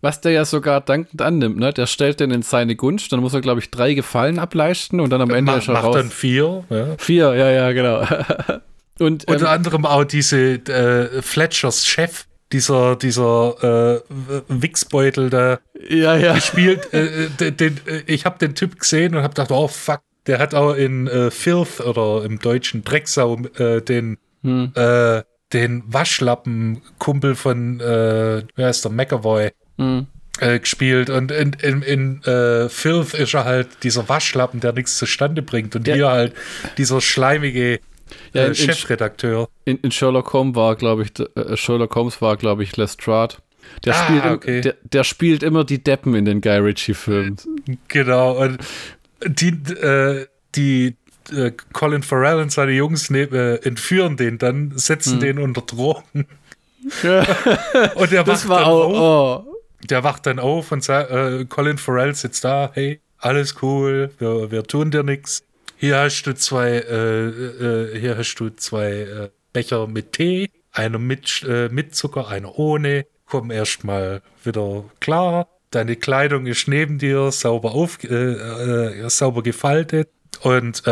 Was der ja sogar dankend annimmt, ne? Der stellt den in seine Gunst, dann muss er, glaube ich, drei Gefallen ableisten und dann am Ende Ma ist er macht raus. dann vier, ja. Vier, ja, ja, genau. (laughs) und, Unter ähm, anderem auch diese äh, Fletchers Chef, dieser, dieser äh, Wichsbeutel da ja, ja. gespielt. Äh, den, den, äh, ich habe den Typ gesehen und habe gedacht, oh fuck, der hat auch in äh, Filth oder im deutschen Drecksau äh, den, hm. äh, den Waschlappen-Kumpel von, äh, wer ist der, McAvoy, hm. äh, gespielt. Und in, in, in äh, Filth ist er halt dieser Waschlappen, der nichts zustande bringt. Und ja. hier halt dieser schleimige ja, in, Chefredakteur. In, in, Sherlock Holmes war, glaube ich, äh, Sherlock Holmes war, glaube ich, Lestrade. Der, ah, spielt, okay. der, der, spielt immer die Deppen in den Guy Ritchie-Filmen. Genau. Und die, äh, die äh, Colin Farrell und seine Jungs ne, äh, entführen den dann, setzen hm. den unter Drogen. Ja. (laughs) und der das wacht dann auch, auf. Oh. Der wacht dann auf und sagt, äh, Colin Farrell sitzt da, hey, alles cool, wir, wir tun dir nichts. Hier hast du zwei, äh, äh, hier hast du zwei äh, Becher mit Tee, einer mit, äh, mit Zucker, einer ohne. Komm erstmal wieder klar. Deine Kleidung ist neben dir, sauber auf, äh, äh, sauber gefaltet. Und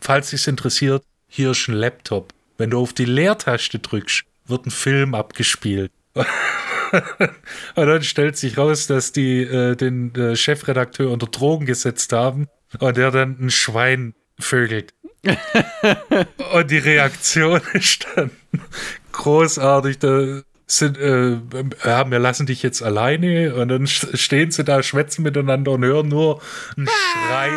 falls dich interessiert, hier ist ein Laptop. Wenn du auf die Leertaste drückst, wird ein Film abgespielt. (laughs) und dann stellt sich raus, dass die den Chefredakteur unter Drogen gesetzt haben und der dann ein Schwein vögelt. (laughs) und die Reaktion ist dann großartig. Da sind, äh, ja, wir lassen dich jetzt alleine und dann stehen sie da, schwätzen miteinander und hören nur einen Schrei.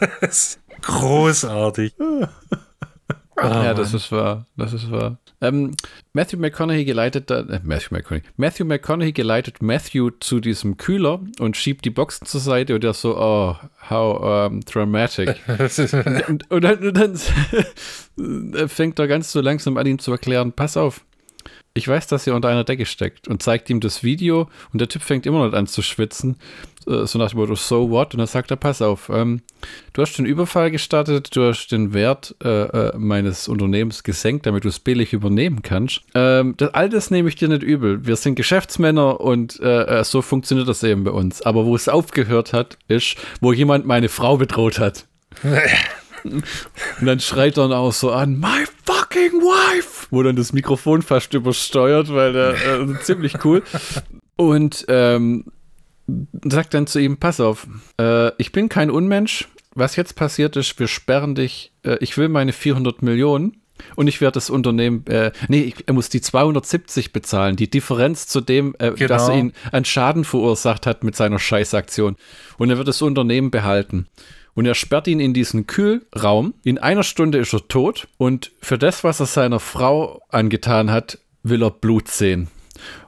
(laughs) großartig. (laughs) Ach, ja, das ist wahr. Das ist wahr. Ähm, Matthew McConaughey geleitet äh, Matthew McConaughey. Matthew McConaughey geleitet Matthew zu diesem Kühler und schiebt die Boxen zur Seite und er so, oh, how um, dramatic. (laughs) und, und, dann, und dann (laughs) fängt er ganz so langsam an, ihm zu erklären, pass auf, ich weiß, dass ihr unter einer Decke steckt und zeigt ihm das Video und der Typ fängt immer noch an zu schwitzen, äh, so nach dem Motto, so what? Und dann sagt er, pass auf, ähm, du hast den Überfall gestartet, du hast den Wert äh, äh, meines Unternehmens gesenkt, damit du es billig übernehmen kannst. Ähm, das, all das nehme ich dir nicht übel. Wir sind Geschäftsmänner und äh, äh so funktioniert das eben bei uns. Aber wo es aufgehört hat, ist, wo jemand meine Frau bedroht hat. (laughs) (laughs) Und dann schreit er auch so an, my fucking wife! Wo dann das Mikrofon fast übersteuert, weil der äh, ziemlich cool. Und ähm, sagt dann zu ihm, pass auf, äh, ich bin kein Unmensch. Was jetzt passiert ist, wir sperren dich. Äh, ich will meine 400 Millionen. Und ich werde das Unternehmen, äh, nee, ich, er muss die 270 bezahlen, die Differenz zu dem, äh, genau. dass er ihn einen Schaden verursacht hat mit seiner Scheißaktion. Und er wird das Unternehmen behalten und er sperrt ihn in diesen Kühlraum. In einer Stunde ist er tot und für das, was er seiner Frau angetan hat, will er Blut sehen.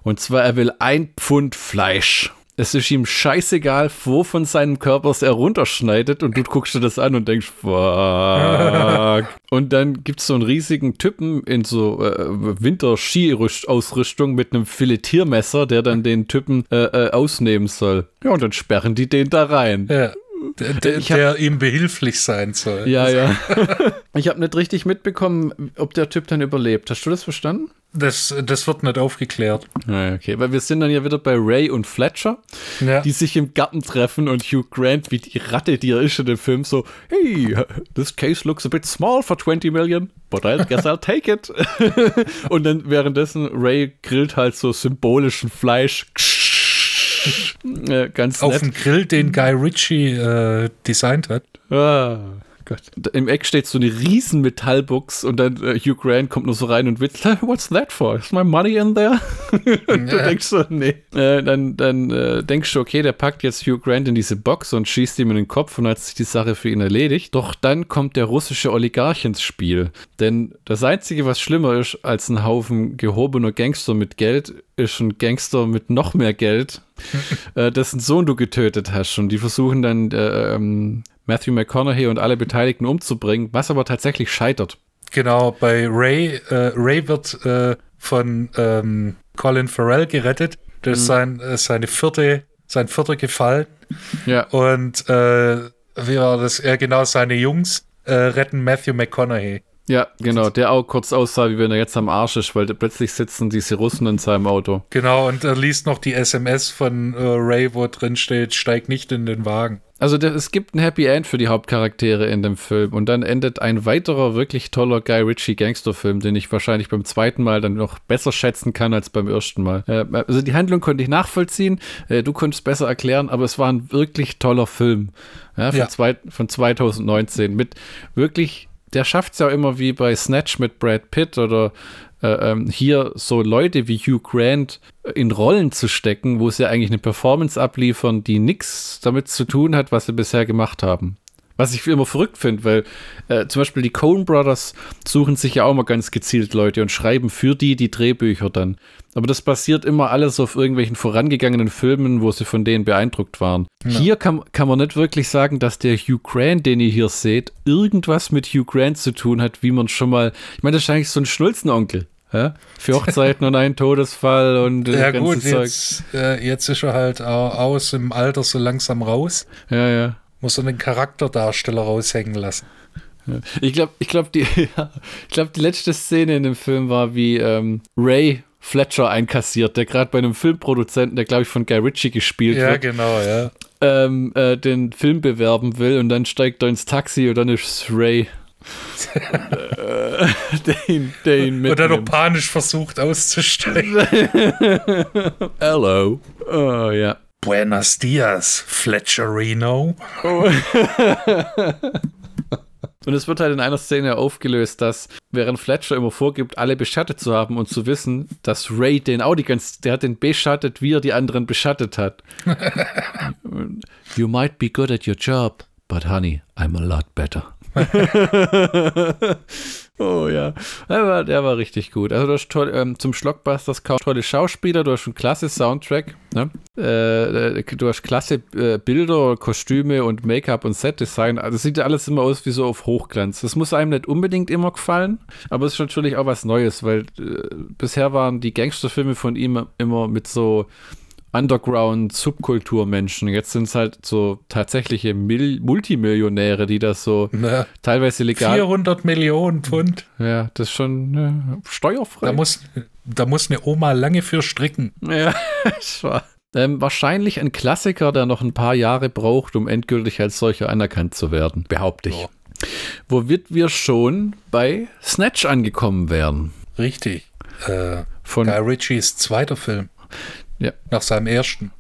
Und zwar, er will ein Pfund Fleisch. Es ist ihm scheißegal, wo von seinem Körper es er runterschneidet und du guckst dir das an und denkst, fuck. (laughs) und dann gibt es so einen riesigen Typen in so äh, Winter-Ski-Ausrüstung mit einem Filetiermesser, der dann den Typen äh, äh, ausnehmen soll. Ja, und dann sperren die den da rein. Ja. Der, der, hab, der, ihm behilflich sein soll. Ja, ja. (laughs) ich habe nicht richtig mitbekommen, ob der Typ dann überlebt. Hast du das verstanden? Das, das wird nicht aufgeklärt. Ja, okay, weil wir sind dann ja wieder bei Ray und Fletcher, ja. die sich im Garten treffen und Hugh Grant, wie die Ratte, die er ist in dem Film, so, hey, this case looks a bit small for 20 million, but I guess I'll take it. (laughs) und dann währenddessen Ray grillt halt so symbolischen Fleisch äh, (laughs) ganz Auf dem Grill, den Guy Ritchie äh, designt hat. Ah. Gott. Im Eck steht so eine riesen Metallbox und dann äh, Hugh Grant kommt nur so rein und witzt, what's that for? Is my money in there? (laughs) und du denkst so, nee. Äh, dann dann äh, denkst du, okay, der packt jetzt Hugh Grant in diese Box und schießt ihm in den Kopf und hat sich die Sache für ihn erledigt. Doch dann kommt der russische Oligarch ins Spiel. Denn das Einzige, was schlimmer ist als ein Haufen gehobener Gangster mit Geld, ist ein Gangster mit noch mehr Geld, (laughs) äh, dessen Sohn du getötet hast. Und die versuchen dann äh, ähm, Matthew McConaughey und alle Beteiligten umzubringen, was aber tatsächlich scheitert. Genau, bei Ray, äh, Ray wird äh, von ähm, Colin Farrell gerettet. Das ist mhm. sein, äh, seine vierte, sein vierter Gefallen. Ja. Und äh, wie war das? Ja, genau, seine Jungs äh, retten Matthew McConaughey. Ja, genau, der auch kurz aussah, wie wenn er jetzt am Arsch ist, weil plötzlich sitzen diese Russen in seinem Auto. Genau, und er liest noch die SMS von äh, Ray, wo drin steht, steig nicht in den Wagen. Also der, es gibt ein Happy End für die Hauptcharaktere in dem Film und dann endet ein weiterer wirklich toller Guy Ritchie Gangsterfilm, den ich wahrscheinlich beim zweiten Mal dann noch besser schätzen kann als beim ersten Mal. Äh, also die Handlung konnte ich nachvollziehen, äh, du konntest besser erklären, aber es war ein wirklich toller Film ja, von, ja. Zwei, von 2019 mit wirklich der schafft es ja immer wie bei Snatch mit Brad Pitt oder äh, ähm, hier so Leute wie Hugh Grant in Rollen zu stecken, wo sie eigentlich eine Performance abliefern, die nichts damit zu tun hat, was sie bisher gemacht haben. Was ich immer verrückt finde, weil äh, zum Beispiel die Coen Brothers suchen sich ja auch mal ganz gezielt Leute und schreiben für die die Drehbücher dann. Aber das basiert immer alles auf irgendwelchen vorangegangenen Filmen, wo sie von denen beeindruckt waren. Ja. Hier kann, kann man nicht wirklich sagen, dass der Hugh Grant, den ihr hier seht, irgendwas mit Hugh Grant zu tun hat, wie man schon mal. Ich meine, das ist eigentlich so ein Schnulzenonkel. Ja? Für Hochzeiten und einen Todesfall und Ja, gut, jetzt, äh, jetzt ist er halt aus im Alter so langsam raus. Ja, ja. Muss er einen Charakterdarsteller raushängen lassen. Ich glaube, ich glaube, die, (laughs) ja, ich glaube, die letzte Szene in dem Film war, wie ähm, Ray Fletcher einkassiert, der gerade bei einem Filmproduzenten, der glaube ich von Guy Ritchie gespielt ja, wird. Ja, genau, ja. Ähm, äh, den Film bewerben will und dann steigt er ins Taxi und dann ist Ray (laughs) der, ihn, der ihn mitnimmt. Und dann noch panisch versucht auszusteigen. (laughs) Hello. Oh, ja. Buenos dias, Fletcherino. Oh. (laughs) Und es wird halt in einer Szene aufgelöst, dass während Fletcher immer vorgibt, alle beschattet zu haben und zu wissen, dass Ray den auch die ganze, der hat den beschattet, wie er die anderen beschattet hat. (laughs) you might be good at your job, but honey, I'm a lot better. (laughs) oh ja, der war, der war richtig gut. Also du hast toll, ähm, zum Schlockbusters tolle Schauspieler, du hast einen klasse Soundtrack, ne? äh, du hast klasse äh, Bilder, Kostüme und Make-up und Set-Design. Also sieht ja alles immer aus wie so auf Hochglanz. Das muss einem nicht unbedingt immer gefallen, aber es ist natürlich auch was Neues, weil äh, bisher waren die Gangsterfilme von ihm immer mit so Underground-Subkulturmenschen. Jetzt sind es halt so tatsächliche Mil Multimillionäre, die das so Na, teilweise legal. 400 Millionen Pfund. Ja, das ist schon äh, steuerfrei. Da muss, da muss eine Oma lange für stricken. Ja, (laughs) das war. Ähm, wahrscheinlich ein Klassiker, der noch ein paar Jahre braucht, um endgültig als solcher anerkannt zu werden, behaupte ich. Oh. Womit wir schon bei Snatch angekommen wären. Richtig. Äh, Von Guy Ritchies zweiter Film. Ja. Nach seinem ersten.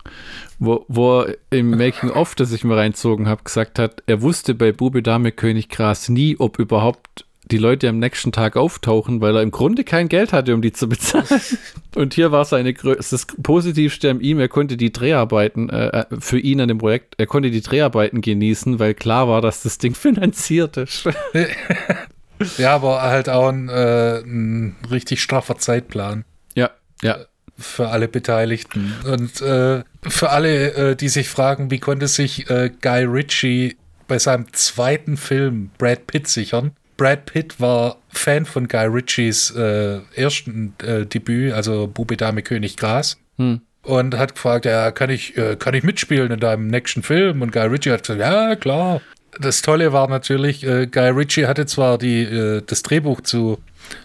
Wo, wo er im Making-of, das ich mir reinzogen habe, gesagt hat, er wusste bei Bube Dame König Gras nie, ob überhaupt die Leute am nächsten Tag auftauchen, weil er im Grunde kein Geld hatte, um die zu bezahlen. (laughs) Und hier war seine das Positivste an ihm, er konnte die Dreharbeiten äh, äh, für ihn an dem Projekt, er konnte die Dreharbeiten genießen, weil klar war, dass das Ding (laughs) finanziert ist. ja, aber halt auch ein, äh, ein richtig straffer Zeitplan. Ja, ja für alle Beteiligten. Und äh, für alle, äh, die sich fragen, wie konnte sich äh, Guy Ritchie bei seinem zweiten Film Brad Pitt sichern? Brad Pitt war Fan von Guy Ritchies äh, ersten äh, Debüt, also Bube Dame König Gras. Hm. Und hat gefragt, ja, kann ich, äh, kann ich mitspielen in deinem nächsten Film? Und Guy Ritchie hat gesagt, ja, klar. Das Tolle war natürlich, Guy Ritchie hatte zwar die, das Drehbuch zu,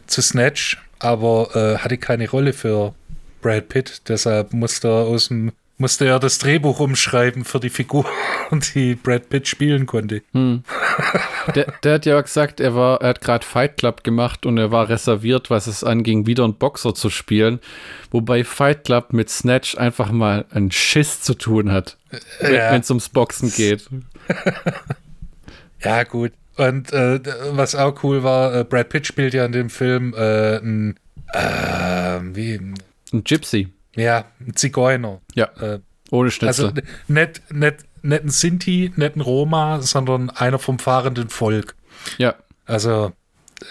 zu Snatch, aber hatte keine Rolle für Brad Pitt. Deshalb musste er aus dem musste er das Drehbuch umschreiben für die Figur, (laughs) die Brad Pitt spielen konnte. Hm. Der, der, hat ja gesagt, er war, er hat gerade Fight Club gemacht und er war reserviert, was es anging, wieder einen Boxer zu spielen. Wobei Fight Club mit Snatch einfach mal einen Schiss zu tun hat, ja. wenn es ums Boxen geht. (laughs) ja, gut. Und äh, was auch cool war, äh, Brad Pitt spielt ja in dem Film äh, ein, äh, wie, ein Gypsy. Ja, ein Zigeuner. Ja. Äh, ohne Schnitzel. Also nicht, nicht, nicht ein Sinti, nicht ein Roma, sondern einer vom fahrenden Volk. Ja. Also,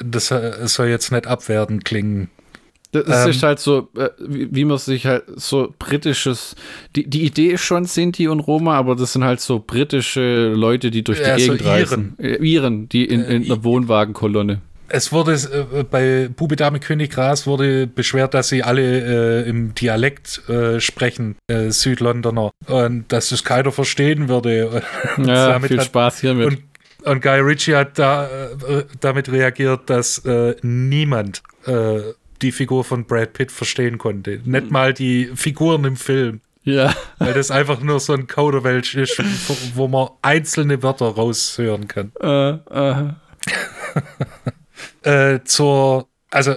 das soll jetzt nicht abwertend klingen. Das ähm, ist halt so, äh, wie, wie, man sich halt so britisches, die, die Idee ist schon Sinti und Roma, aber das sind halt so britische Leute, die durch die ja, Gegend so reisen. Iren. Äh, Iren, die in, in einer Wohnwagenkolonne es wurde äh, bei Bube Dame König Gras wurde beschwert, dass sie alle äh, im Dialekt äh, sprechen, äh, Südlondoner, und dass das keiner verstehen würde. (laughs) ja, viel hat, Spaß hiermit. Und, und Guy Ritchie hat da äh, damit reagiert, dass äh, niemand die Figur von Brad Pitt verstehen konnte. Nicht mal die Figuren im Film. Ja. Weil das einfach nur so ein Kauderwelsch ist, wo, man einzelne Wörter raushören kann. Äh, äh. (laughs) Äh, zur, also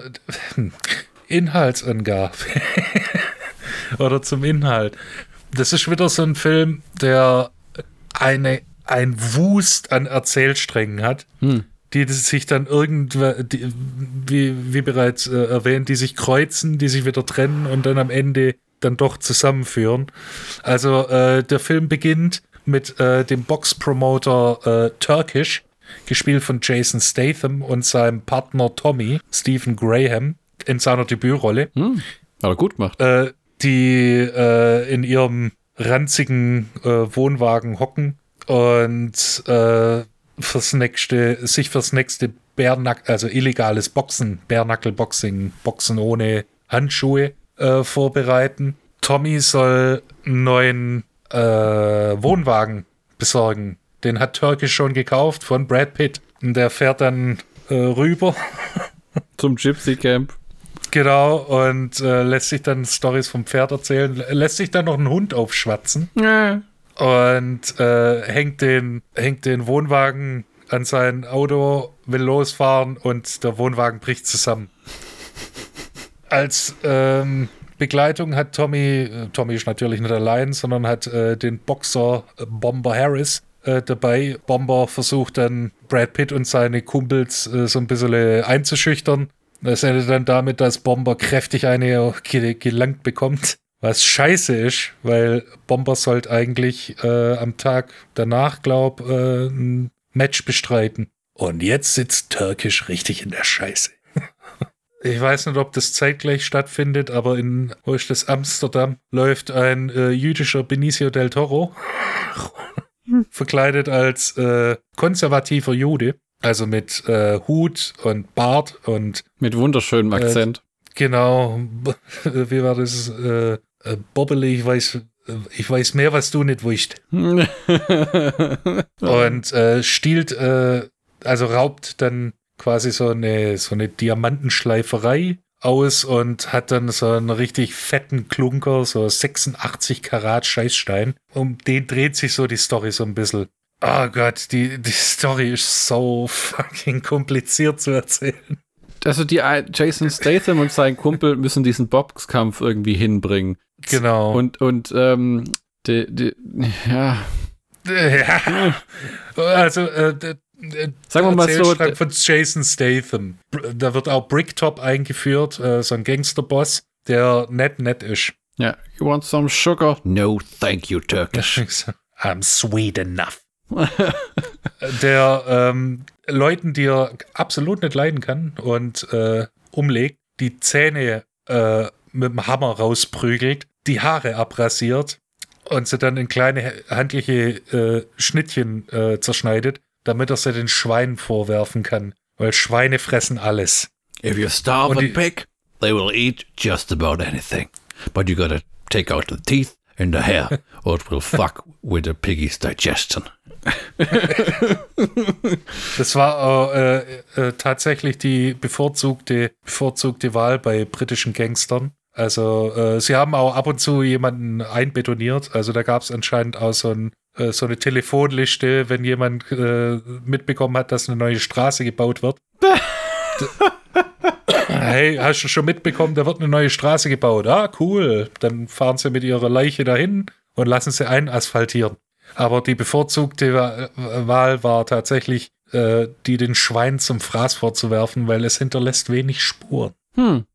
(laughs) Inhaltsangabe. (laughs) Oder zum Inhalt. Das ist wieder so ein Film, der eine, ein Wust an Erzählsträngen hat, Hm. die sich dann irgendwann, die, wie, wie bereits äh, erwähnt, die sich kreuzen, die sich wieder trennen und dann am Ende dann doch zusammenführen. Also äh, der Film beginnt mit äh, dem Boxpromoter äh, Turkish, gespielt von Jason Statham und seinem Partner Tommy, Stephen Graham, in seiner Debütrolle Hm. Hat er gut gemacht. äh, die äh, in ihrem ranzigen äh, Wohnwagen hocken und äh, fürs nächste, sich fürs nächste Bärnack, also illegales Boxen, Bärnackelboxing, Boxen ohne Handschuhe äh, vorbereiten. Tommy soll einen neuen äh, Wohnwagen besorgen. Den hat Turkish schon gekauft von Brad Pitt. Und der fährt dann äh, rüber (laughs) Zum Gypsy Camp. Genau, und äh, lässt sich dann Stories vom Pferd erzählen, lä- lässt sich dann noch einen Hund aufschwatzen Ja. und äh, hängt, den, hängt den Wohnwagen an sein Auto, will losfahren und der Wohnwagen bricht zusammen. (laughs) Als ähm, Begleitung hat Tommy, äh, Tommy ist natürlich nicht allein, sondern hat äh, den Boxer äh, Bomber Harris äh, dabei. Bomber versucht dann Brad Pitt und seine Kumpels äh, so ein bisschen einzuschüchtern. Das endet dann damit, dass Bomber kräftig eine ge gelangt bekommt. Was scheiße ist, weil Bomber sollte eigentlich äh, am Tag danach, glaub, äh, ein Match bestreiten. Und jetzt sitzt Türkisch richtig in der Scheiße. (laughs) Ich weiß nicht, ob das zeitgleich stattfindet, aber in, wo ist das, Amsterdam, läuft ein äh, jüdischer Benicio del Toro, (laughs) verkleidet als äh, konservativer Jude, also mit äh, Hut und Bart und Mit wunderschönem Akzent. genau, (laughs) wie war das, äh, äh, Bobbele, ich weiß, äh, ich weiß mehr, was du nicht wusst. (laughs) Und äh, stiehlt, äh, also raubt dann quasi so eine, so eine Diamantenschleiferei aus und hat dann so einen richtig fetten Klunker, so 86 Karat Scheißstein. Um den dreht sich so die Story so ein bisschen. Oh Gott, die, die Story ist so fucking kompliziert zu erzählen. also die ein- Jason Statham und sein Kumpel müssen diesen Boxkampf irgendwie hinbringen. Genau. Und, und ähm, die, die, ja, (laughs) Ja. Also, äh, Sagen wir mal so, von Jason Statham. Da wird auch Bricktop eingeführt, äh, so ein Gangsterboss, der nett, nett ist. ja, you want some sugar? No, thank you, Turkish. (laughs) I'm sweet enough. (laughs) der ähm, Leuten, die er absolut nicht leiden kann und äh, umlegt, die Zähne äh, mit dem Hammer rausprügelt, die Haare abrasiert und sie dann in kleine handliche äh, Schnittchen äh, zerschneidet, damit er sie den Schweinen vorwerfen kann. Weil Schweine fressen alles. If you starve Und a die- pig, they will eat just about anything. But you gotta take out the teeth and the hair, (laughs) or it will fuck with the piggy's digestion. (laughs) Das war äh, äh, tatsächlich die bevorzugte, bevorzugte Wahl bei britischen Gangstern. Also äh, sie haben auch ab und zu jemanden einbetoniert. Also da gab es anscheinend auch so, ein, äh, so eine Telefonliste, wenn jemand äh, mitbekommen hat, dass eine neue Straße gebaut wird. (laughs) Hey, hast du schon mitbekommen, da wird eine neue Straße gebaut. Ah, cool. Dann fahren sie mit ihrer Leiche dahin und lassen sie einasphaltieren. Aber die bevorzugte Wa- Wahl war tatsächlich, äh, die den Schwein zum Fraß vorzuwerfen, weil es hinterlässt wenig Spuren. Hm.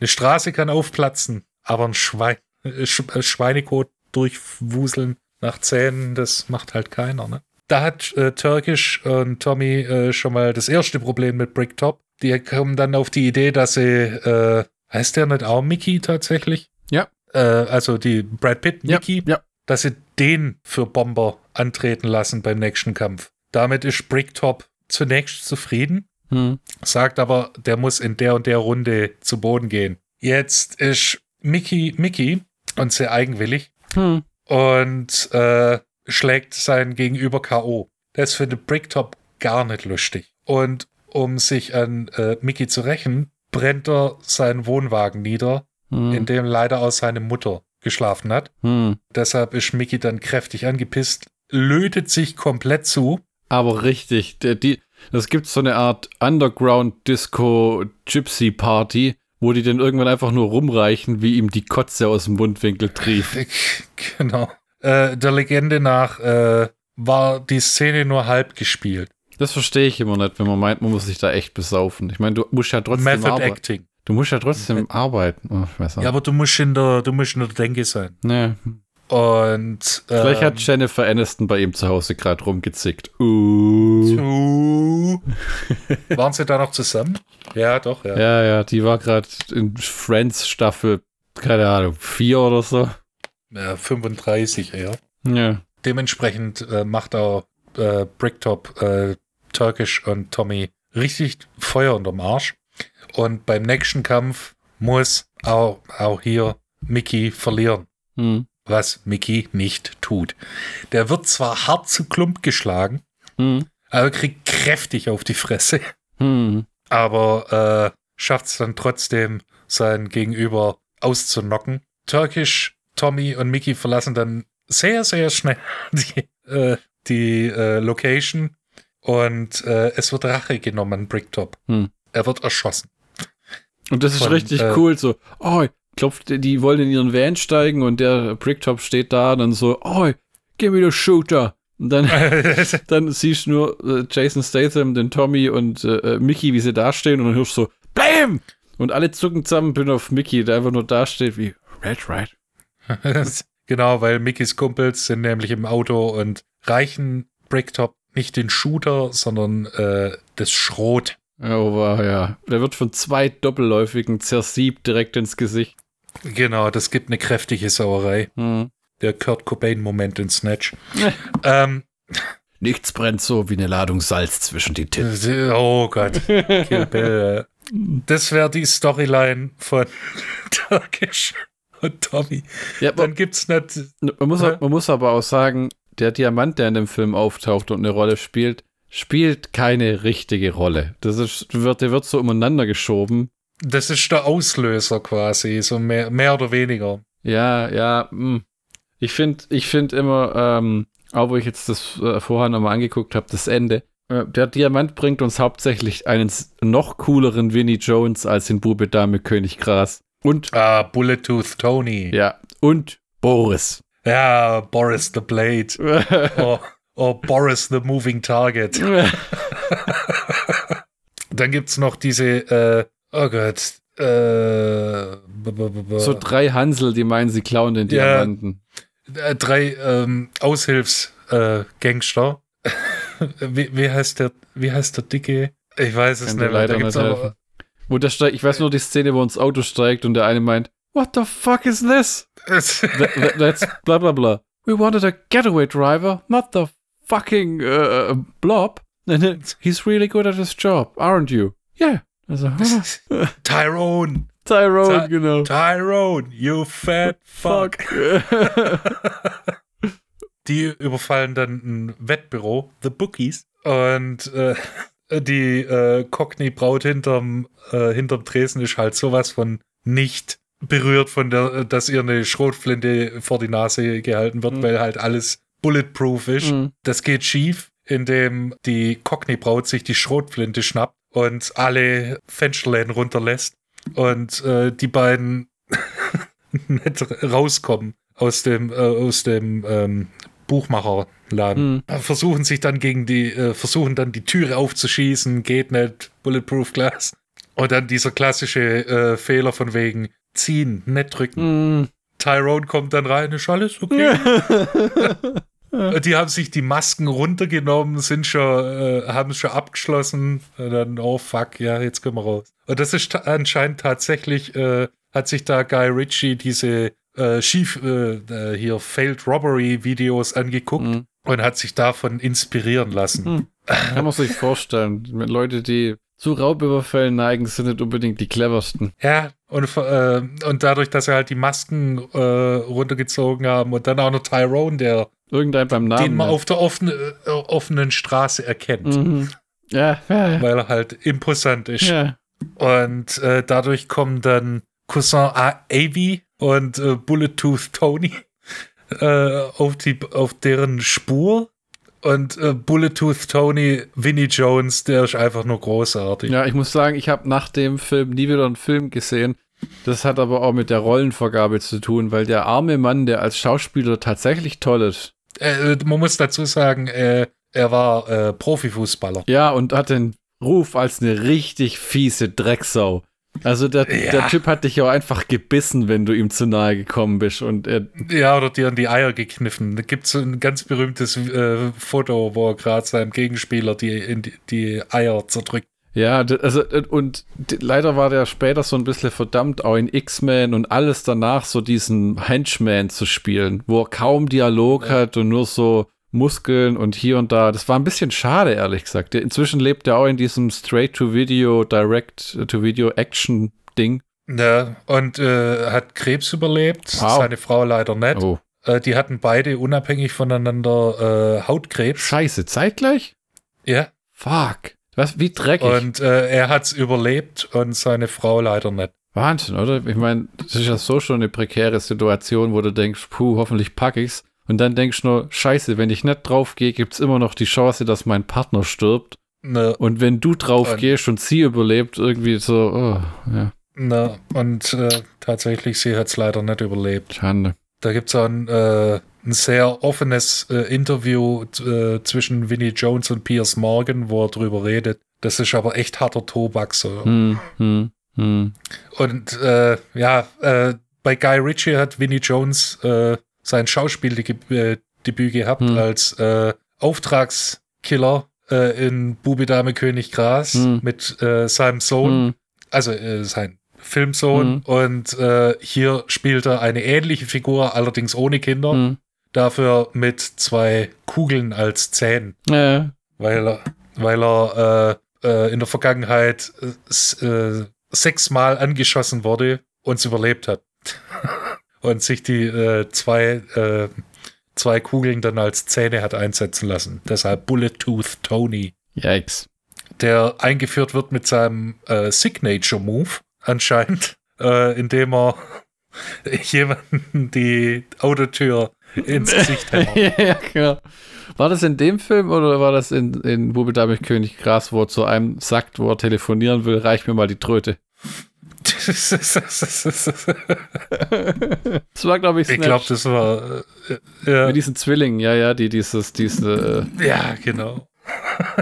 Eine Straße kann aufplatzen, aber ein Schwein, äh, Sch äh, Schweinekot durchwuseln nach Zähnen, das macht halt keiner. Ne? Da hat äh, Turkish und Tommy äh, schon mal das erste Problem mit Bricktop. Die kommen dann auf die Idee, dass sie, äh, heißt der nicht auch Mickey tatsächlich? Ja. Äh, also die Brad Pitt, Ja, Mickey, ja. dass sie den für Bomber antreten lassen beim nächsten Kampf. Damit ist Bricktop zunächst zufrieden Hm. sagt aber, der muss in der und der Runde zu Boden gehen. Jetzt ist Mickey Mickey und sehr eigenwillig Hm. Und äh, schlägt sein Gegenüber K.O. Das findet Bricktop gar nicht lustig. Und um sich an äh, Mickey zu rächen, brennt er seinen Wohnwagen nieder, Hm. in dem leider auch seine Mutter geschlafen hat. Hm. Deshalb ist Mickey dann kräftig angepisst, lötet sich komplett zu. Aber richtig, der, die, das gibt so eine Art Underground Disco Gypsy Party, wo die dann irgendwann einfach nur rumreichen, wie ihm die Kotze aus dem Mundwinkel trief. (laughs) Genau. Äh, der Legende nach äh, war die Szene nur halb gespielt. Das verstehe ich immer nicht, wenn man meint, man muss sich da echt besaufen. Ich meine, du musst ja trotzdem Method arbeiten. Acting. Du musst ja trotzdem arbeiten. Oh. Ja, aber du musst in der, du musst in der Denke sein. nee. Und Vielleicht ähm, hat Jennifer Aniston bei ihm zu Hause gerade rumgezickt. Uh. (laughs) Waren sie da noch zusammen? Ja, doch, ja. Ja, ja, die war gerade in Friends Staffel, keine Ahnung, vier oder so. Ja, 35, ja. Ja. Dementsprechend äh, macht auch äh, Bricktop äh, Turkish und Tommy richtig Feuer unterm Arsch. Und beim nächsten Kampf muss auch, auch hier Mickey verlieren, Hm. Was Mickey nicht tut. Der wird zwar hart zu Klump geschlagen, Hm. aber kriegt kräftig auf die Fresse. Hm. aber äh, schafft es dann trotzdem, sein Gegenüber auszunocken. Turkish, Tommy und Mickey verlassen dann sehr, sehr schnell (laughs) die, äh, die äh, Location und äh, es wird Rache genommen an Bricktop. Hm. Er wird erschossen. Und das ist Von, richtig äh, cool. So, oh, klopft, die wollen in ihren Van steigen und der Bricktop steht da, dann so, oh, give me the shooter. Und dann, (laughs) dann siehst du nur äh, Jason Statham, den Tommy und äh, Mickey, wie sie da stehen und dann hörst du so, Blam! Und alle zucken zusammen, bin auf Mickey, der einfach nur da steht wie, Red, right. (laughs) genau, weil Mickys Kumpels sind nämlich im Auto und reichen Bricktop nicht den Shooter, sondern äh, das Schrot. Oh, wow, ja. Der wird von zwei Doppelläufigen zersiebt direkt ins Gesicht. Genau, das gibt eine kräftige Sauerei. Hm. Der Kurt Cobain-Moment in Snatch. ähm, Nichts brennt so wie eine Ladung Salz zwischen die Titten. Oh Gott. (laughs) Das wäre die Storyline von (laughs) Turkish und Tommy. Ja, Dann gibt's nicht. man muss, man muss aber auch sagen, der Diamant, der in dem Film auftaucht und eine Rolle spielt, spielt keine richtige Rolle. Das ist, wird, der wird so umeinander geschoben. Das ist der Auslöser quasi, so mehr, mehr oder weniger. Ja, ja. mh. Ich finde ich find immer, ähm, auch wo ich jetzt das äh, vorher nochmal angeguckt habe, das Ende. Äh, der Diamant bringt uns hauptsächlich einen noch cooleren Winnie Jones als den Bube Dame König Gras. Und, Ah, Bullet Tooth Tony. ja, und Boris. Ja, Boris the Blade. (laughs) Or, or Boris the Moving Target. (laughs) (laughs) Dann gibt's noch diese, äh, oh Gott, äh, b- b- b- so drei Hansel, die meinen, sie klauen den Ja. Diamanten. äh, drei ähm, Aushilfsgangster. Äh, (laughs) wie, wie heißt der, wie heißt der Dicke? Ich weiß es Kann nicht. leider Da nicht gibt's aber- helfen. Wo der steigt, ich weiß nur die Szene, wo ins Auto steigt und der eine meint, What the fuck is this? (laughs) That, that, that's blah blah blah. We wanted a getaway driver, not the fucking uh, blob. And he's really good at his job, aren't you? Yeah. Also, (laughs) Tyrone! Tyrone, Ty- genau. Tyrone, you fat fuck. (laughs) Die überfallen dann ein Wettbüro, The Bookies, und äh, die äh, Cockney-Braut hinterm, äh, hinterm Tresen ist halt sowas von nicht berührt von der, dass ihr eine Schrotflinte vor die Nase gehalten wird, Mhm. weil halt alles bulletproof ist. Mhm. Das geht schief, indem die Cockney-Braut sich die Schrotflinte schnappt und alle Fensterläden runterlässt und äh, die beiden (laughs) nicht rauskommen aus dem, äh, aus dem ähm, Buchmacherladen. Versuchen sich dann gegen die, äh, versuchen dann die Türe aufzuschießen, geht nicht, Bulletproof Glass. Und dann dieser klassische äh, Fehler von wegen ziehen, nicht drücken. Mhm. Tyrone kommt dann rein, ist alles okay. (laughs) (laughs) Und Die haben sich die Masken runtergenommen, sind schon, äh, haben es schon abgeschlossen. Und dann, oh fuck, ja, jetzt können wir raus. Und das ist ta anscheinend tatsächlich, äh, hat sich da Guy Ritchie diese äh, schief, äh, äh, hier Failed Robbery Videos angeguckt Mhm. und hat sich davon inspirieren lassen. Mhm. Kann man sich vorstellen. Leute, die zu Raubüberfällen neigen, sind nicht unbedingt die cleversten. Ja, und, äh, und dadurch, dass sie halt die Masken äh, runtergezogen haben und dann auch noch Tyrone, der, Irgendein beim Namen. den man nennt. auf der offene, äh, offenen Straße erkennt, Mhm. Ja, ja, ja. weil er halt imposant ist. ja. Und äh, dadurch kommen dann Cousin A Avi und äh, Bullet Tooth Tony äh, auf, die, auf deren Spur. Und äh, Bullet Tooth Tony, Vinnie Jones, der ist einfach nur großartig. Ja, ich muss sagen, ich habe nach dem Film nie wieder einen Film gesehen. Das hat aber auch mit der Rollenvergabe zu tun, weil der arme Mann, der als Schauspieler tatsächlich toll ist. Äh, man muss dazu sagen, äh, er war äh, Profifußballer. Ja, und hat den Ruf als eine richtig fiese Drecksau. Also der, ja. der Typ hat dich ja auch einfach gebissen, wenn du ihm zu nahe gekommen bist. Und er ja, oder dir an die Eier gekniffen. Da gibt es ein ganz berühmtes äh, Foto, wo er gerade seinem Gegenspieler die, die, die Eier zerdrückt. Ja, also und leider war der später so ein bisschen verdammt, auch in X-Men und alles danach so diesen Henchman zu spielen, wo er kaum Dialog ja. hat und nur so Muskeln und hier und da. Das war ein bisschen schade, ehrlich gesagt. Inzwischen lebt er auch in diesem Straight-to-Video, Direct-to-Video-Action-Ding. Ja, und äh, hat Krebs überlebt, wow. seine Frau leider nicht. Oh. Äh, die hatten beide unabhängig voneinander äh, Hautkrebs. Scheiße, zeitgleich? Ja. Fuck. Was, wie dreckig. Und äh, er hat's überlebt und seine Frau leider nicht. Wahnsinn, oder? Ich meine, das ist ja so schon eine prekäre Situation, wo du denkst, puh, hoffentlich pack ich's. Und dann denkst du nur, scheiße, wenn ich nicht drauf gehe, gibt's immer noch die Chance, dass mein Partner stirbt. Ne. Und wenn du drauf und gehst und sie überlebt, irgendwie so, oh, ja. Na, und äh, tatsächlich, sie hat's leider nicht überlebt. Schande. Da gibt's auch ein, äh, ein sehr offenes äh, Interview äh, zwischen Vinnie Jones und Piers Morgan, wo er drüber redet. Das ist aber echt harter Tobak so. Hm, hm, hm. Und äh, ja, äh, bei Guy Ritchie hat Vinnie Jones äh, sein Schauspieldebüt äh, gehabt hm. als Auftragskiller in Bube Dame König Gras hm. mit seinem Sohn, hm. also sein Filmsohn. Und hier spielt er eine ähnliche Figur, allerdings ohne Kinder. Dafür mit zwei Kugeln als Zähnen. Ja. Weil er, weil er in der Vergangenheit sechsmal angeschossen wurde und es überlebt hat. (laughs) und sich die äh, zwei, äh, zwei Kugeln dann als Zähne hat einsetzen lassen. Deshalb Bullet Tooth Tony. Yikes. Der eingeführt wird mit seinem äh, Signature Move anscheinend, (laughs) äh, indem er (laughs) jemanden die Autotür (laughs) ins Gesicht (laughs) hält. ja, genau. War das in dem Film oder war das in, in Bube Dame König Gras, wo er zu einem sagt, wo er telefonieren will, reich mir mal die Tröte? (laughs) das war, glaube ich, Snatch. Ich glaube, das war. Äh, ja. Mit diesen Zwillingen, ja, ja, die dieses, diese. Äh, ja, genau.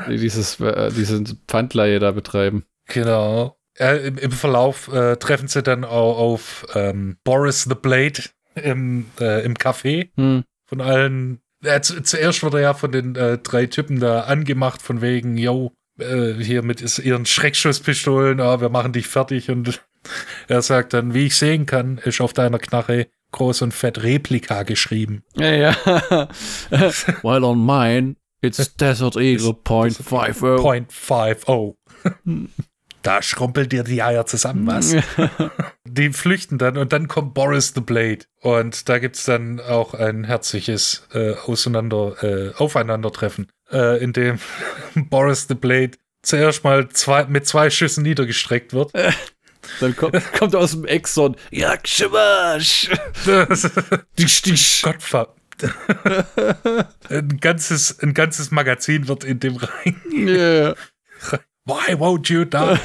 Die dieses, äh, diese Pfandleihe da betreiben. Genau. Äh, im, im, Verlauf äh, treffen sie dann auch auf ähm, Boris the Blade im, äh, im Café. Hm. Von allen. Zu, zuerst wurde er ja von den drei Typen da angemacht, von wegen, yo, hier mit ihren Schreckschusspistolen, oh, wir machen dich fertig und (laughs) er sagt dann, wie ich sehen kann, ist auf deiner Knarre groß und fett Replika geschrieben. Ja, ja. (laughs) While on mine, it's (laughs) Desert Eagle .50. .50. Da schrumpelt dir die Eier zusammen, was? (laughs) die flüchten dann und dann kommt Boris the Blade. Und da gibt es dann auch ein herzliches äh, Auseinander, äh, Aufeinandertreffen, äh, in dem (laughs) Boris the Blade zuerst mal zwei, mit zwei Schüssen niedergestreckt wird. Dann kommt, (laughs) kommt aus dem Eck so ein Jakschewasch. dich, dich. Gott ein ganzes, ein ganzes Magazin wird in dem rein. Yeah. Why won't you die?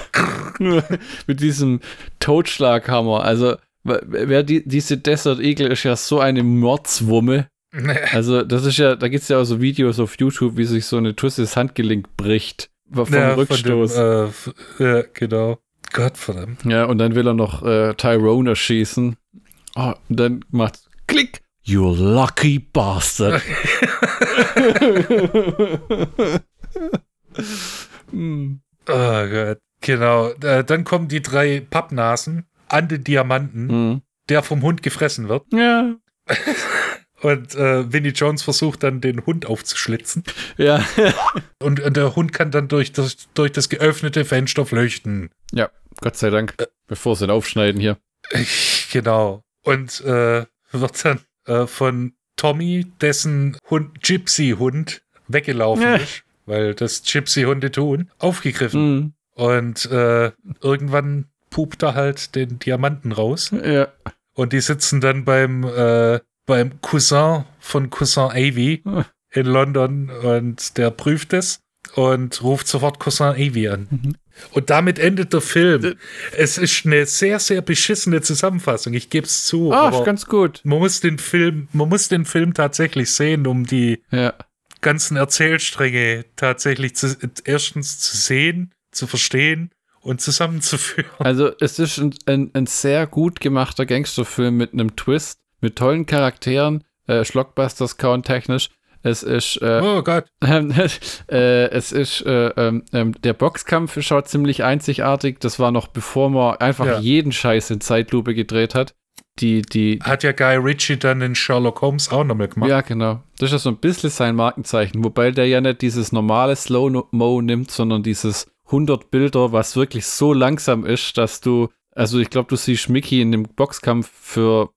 (laughs) Mit diesem Totschlaghammer. Also, wer die, diese Desert Eagle ist ja so eine Mordswumme. Also, das ist ja, da gibt es ja auch so Videos auf YouTube, wie sich so eine Tusse das Handgelenk bricht. Vom ja, Rückstoß. Dem, äh, ja, genau. Gott verdammt. Ja, und dann will er noch äh, Tyrone erschießen. Oh, und dann macht Klick. You lucky bastard. (laughs) (laughs) hm. Oh Gott. Genau. Dann kommen die drei Pappnasen an den Diamanten, mhm. der vom Hund gefressen wird. Ja. (laughs) Und äh, Vinnie Jones versucht dann den Hund aufzuschlitzen. Ja. (laughs) und, und, der Hund kann dann durch das, durch das geöffnete Fenster flüchten. Ja, Gott sei Dank. Äh, bevor sie ihn aufschneiden hier. (laughs) Genau. Und äh, wird dann äh, von Tommy, dessen Hund, Gypsy-Hund, weggelaufen ja. ist, weil das Gypsy-Hunde tun, aufgegriffen. Mhm. Und äh, irgendwann pupt er halt den Diamanten raus. Ja. und die sitzen dann beim, äh, beim Cousin von Cousin Avy (laughs) in London und der prüft es und ruft sofort Cousin Avy an. Mhm. Und damit endet der Film. Es ist eine sehr, sehr beschissene Zusammenfassung, ich gebe es zu. Ist ganz gut. man muss den Film, man muss den Film tatsächlich sehen, um die Ja. Ganzen Erzählstränge tatsächlich zu, erstens zu sehen, zu verstehen und zusammenzuführen. Also es ist ein, ein, ein sehr gut gemachter Gangsterfilm mit einem Twist, mit tollen Charakteren, äh, Schlockbusters count technisch. Es ist, äh, Oh Gott. (laughs) äh, es ist, äh, ähm, ähm, der Boxkampf schaut ziemlich einzigartig. Das war noch bevor man einfach Ja. jeden Scheiß in Zeitlupe gedreht hat. Die, die, Hat ja Guy Ritchie dann in Sherlock Holmes auch nochmal gemacht. ja, genau. Das ist ja so ein bisschen sein Markenzeichen, wobei der ja nicht dieses normale Slow-Mo nimmt, sondern dieses 100 Bilder, was wirklich so langsam ist, dass du, also ich glaube, du siehst Mickey in dem Boxkampf für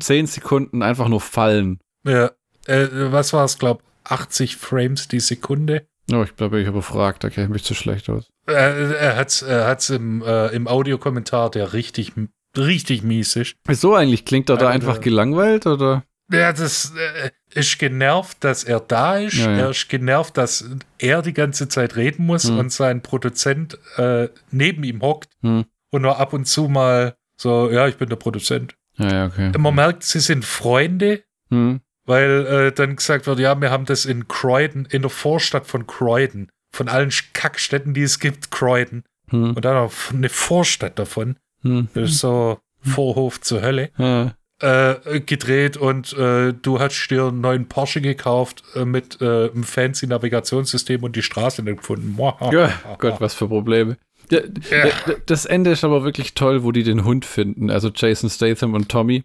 10 Sekunden einfach nur fallen. Ja. Äh, was war es, glaub 80 Frames die Sekunde. Oh, ich glaube, ich habe gefragt, da kenne ich mich zu schlecht aus. Äh, er er hat's im, äh, im Audiokommentar, der richtig, richtig mies ist. Wieso eigentlich? Klingt er da Ja, einfach äh, gelangweilt oder? Ja, das äh, ist genervt, dass er da ist. Ja, ja. Er ist genervt, dass er die ganze Zeit reden muss Hm. und sein Produzent äh, neben ihm hockt Hm. und nur ab und zu mal so, ja, ich bin der Produzent. Ja, ja, okay. Man merkt, sie sind Freunde, Hm. weil äh, dann gesagt wird, ja, wir haben das in Croydon, in der Vorstadt von Croydon, von allen Kackstädten, die es gibt, Croydon. Hm. Und dann noch eine Vorstadt davon. Hm. Das ist so Vorhof zur Hölle. Ja. Äh, gedreht und äh, du hast dir einen neuen Porsche gekauft äh, mit äh, einem fancy Navigationssystem und die Straße nicht gefunden. Ja, Gott, was für Probleme. Ja, d- Das Ende ist aber wirklich toll, wo die den Hund finden, also Jason Statham und Tommy.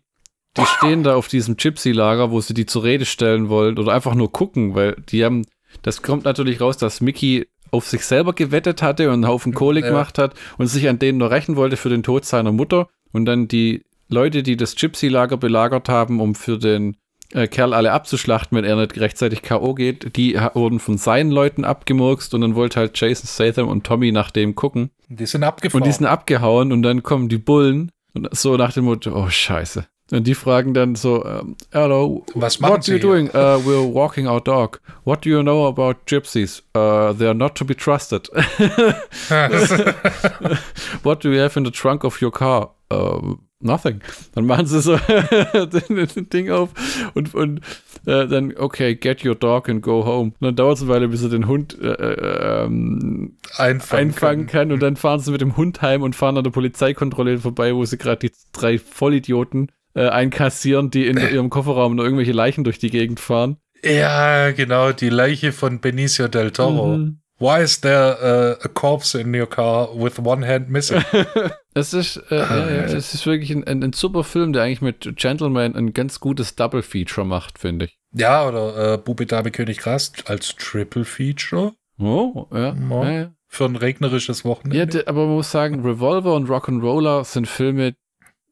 Die stehen da auf diesem Gypsy-Lager, wo sie die zur Rede stellen wollen oder einfach nur gucken, weil die haben, das kommt natürlich raus, dass Mickey auf sich selber gewettet hatte und einen Haufen Kohle Ja. gemacht hat und sich an denen nur rächen wollte für den Tod seiner Mutter und dann die Leute, die das Gypsy-Lager belagert haben, um für den äh, Kerl alle abzuschlachten, wenn er nicht rechtzeitig K.O. geht, die wurden von seinen Leuten abgemurkst und dann wollte halt Jason Statham und Tommy nach dem gucken. Die sind abgefahren. Und die sind abgehauen und dann kommen die Bullen und so nach dem Motto, oh scheiße. Und die fragen dann so, ähm, hello, Was what Sie are you hier?" doing? Uh, we're walking our dog. What do you know about gypsies? Uh, they are not to be trusted. (laughs) What do you have in the trunk of your car? Uh, nothing. Dann machen sie so das (laughs) Ding auf und, und äh, dann, okay, get your dog and go home. Und dann dauert es eine Weile, bis er den Hund äh, äh, ähm, einfangen, einfangen kann und dann fahren sie mit dem Hund heim und fahren an der Polizeikontrolle vorbei, wo sie gerade die drei Vollidioten äh, einkassieren, die in (clears throat) ihrem Kofferraum nur irgendwelche Leichen durch die Gegend fahren. Ja, genau, die Leiche von Benicio del Toro. Mhm. Why is there uh, a corpse in your car with one hand missing? (laughs) Es ist, äh, ja, ja, es ist wirklich ein, ein, ein super Film, der eigentlich mit Gentleman ein ganz gutes Double-Feature macht, finde ich. ja, oder äh, Bube Dame König Rast als Triple Feature Oh, ja. Ja. ja, ja. für ein regnerisches ja Wochenende. d- aber man muss sagen, Revolver und Rock'n'Roller sind Filme,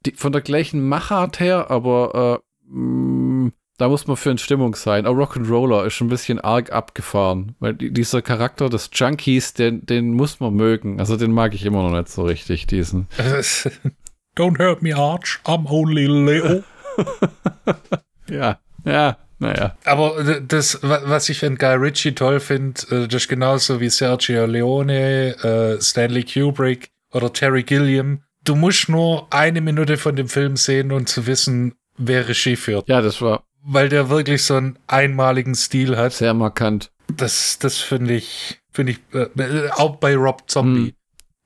die von der gleichen Machart her, aber äh, mh, da muss man für in Stimmung sein. Auch Rock'n'Roller ist schon ein bisschen arg abgefahren, weil die, dieser Charakter des Junkies, den, den muss man mögen. Also den mag ich immer noch nicht so richtig, diesen. (laughs) Don't hurt me, Arch. I'm only Leo. (laughs) Ja, ja, naja. Aber d- das, wa- was ich an Guy Ritchie toll finde, äh, das ist genauso wie Sergio Leone, äh, Stanley Kubrick oder Terry Gilliam. Du musst nur eine Minute von dem Film sehen und zu wissen, wer Regie führt. Ja, das war Weil der wirklich so einen einmaligen Stil hat. sehr markant. Das, das finde ich, finde ich, äh, äh, auch bei Rob Zombie. Hm.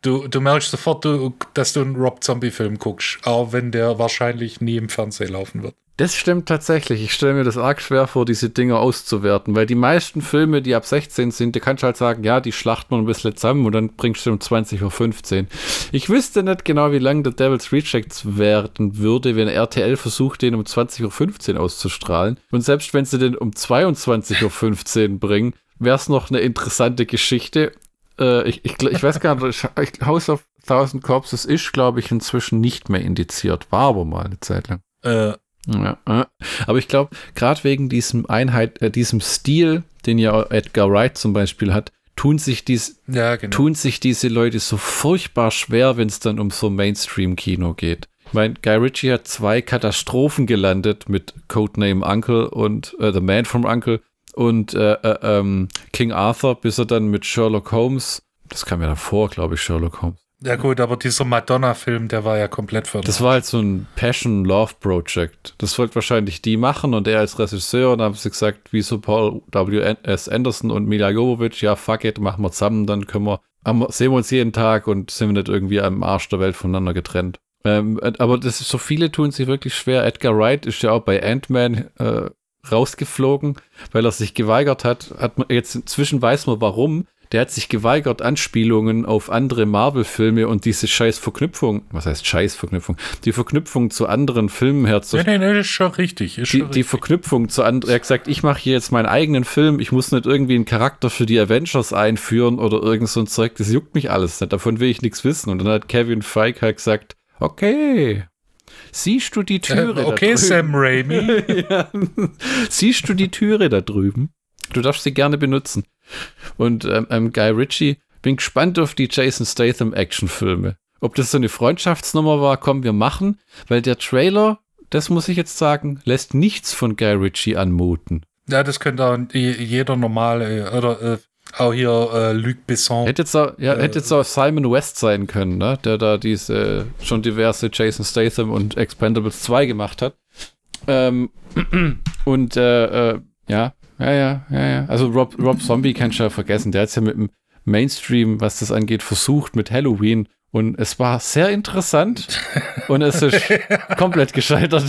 Du, du merkst sofort, du, dass du einen Rob Zombie-Film guckst, auch wenn der wahrscheinlich nie im Fernsehen laufen wird. Das stimmt tatsächlich. Ich stelle mir das arg schwer vor, diese Dinge auszuwerten, weil die meisten Filme, die ab 16 sind, da kannst du halt sagen, ja, die schlachten man ein bisschen zusammen und dann bringst du um 20.15 Uhr. Ich wüsste nicht genau, wie lange der Devil's Rejects werden würde, wenn RTL versucht, den um 20.15 Uhr auszustrahlen. Und selbst wenn sie den um 22.15 Uhr bringen, wäre es noch eine interessante Geschichte. Äh, ich, ich, ich weiß gar nicht, ich- House of Thousand Corpses ist, glaube ich, inzwischen nicht mehr indiziert. War aber mal eine Zeit lang. Äh, Ja, äh. aber ich glaube, gerade wegen diesem Einheit, äh, diesem Stil, den ja Edgar Wright zum Beispiel hat, tun sich, dies, ja, genau. tun sich diese Leute so furchtbar schwer, wenn es dann um so Mainstream-Kino geht. mein Guy Ritchie hat zwei Katastrophen gelandet mit Codename Uncle und äh, The Man from Uncle und äh, äh, ähm, King Arthur, bis er dann mit Sherlock Holmes, das kam ja davor, glaube ich, Sherlock Holmes. Ja gut, aber dieser Madonna-Film, der war ja komplett für Das war halt so ein Passion-Love-Project. Das wollte wahrscheinlich die machen und er als Regisseur und dann haben sie gesagt, wie so Paul W.S. Anderson und Mila Jovovich, ja fuck it, machen wir zusammen, dann können wir, sehen wir uns jeden Tag und sind wir nicht irgendwie am Arsch der Welt voneinander getrennt. Ähm, aber das ist so viele tun sich wirklich schwer. Edgar Wright ist ja auch bei Ant-Man äh, rausgeflogen, weil er sich geweigert hat. hat man, jetzt inzwischen weiß man warum. Der hat sich geweigert, Anspielungen auf andere Marvel-Filme und diese scheiß Verknüpfung, was heißt scheiß Verknüpfung, die Verknüpfung zu anderen Filmen herzustellen. Nee, nee, nee, ist schon richtig. Ist die, schon die Verknüpfung zu anderen, er hat gesagt, ich mache hier jetzt meinen eigenen Film, ich muss nicht irgendwie einen Charakter für die Avengers einführen oder irgend so ein Zeug, das juckt mich alles nicht, davon will ich nichts wissen. Und dann hat Kevin Feige halt gesagt, okay, siehst du die Türe äh, Okay, Sam Raimi. (laughs) ja. Siehst du die Türe da drüben? Du darfst sie gerne benutzen. Und ähm, ähm, Guy Ritchie, bin gespannt auf die Jason Statham Actionfilme. Ob das so eine Freundschaftsnummer war, kommen wir machen, weil der Trailer, das muss ich jetzt sagen, lässt nichts von Guy Ritchie anmuten. Ja, das könnte auch jeder normale oder äh, auch hier äh, Luc Besson. Hätte jetzt, auch, ja, äh, hätte jetzt auch Simon West sein können, ne? der da diese schon diverse Jason Statham und Expendables 2 gemacht hat. Ähm, (clears throat) und äh, äh, ja, ja, ja, ja, ja. Also Rob, Rob Zombie kannst du ja vergessen. Der hat es ja mit dem Mainstream, was das angeht, versucht mit Halloween. Und es war sehr interessant. und es ist (laughs) komplett gescheitert.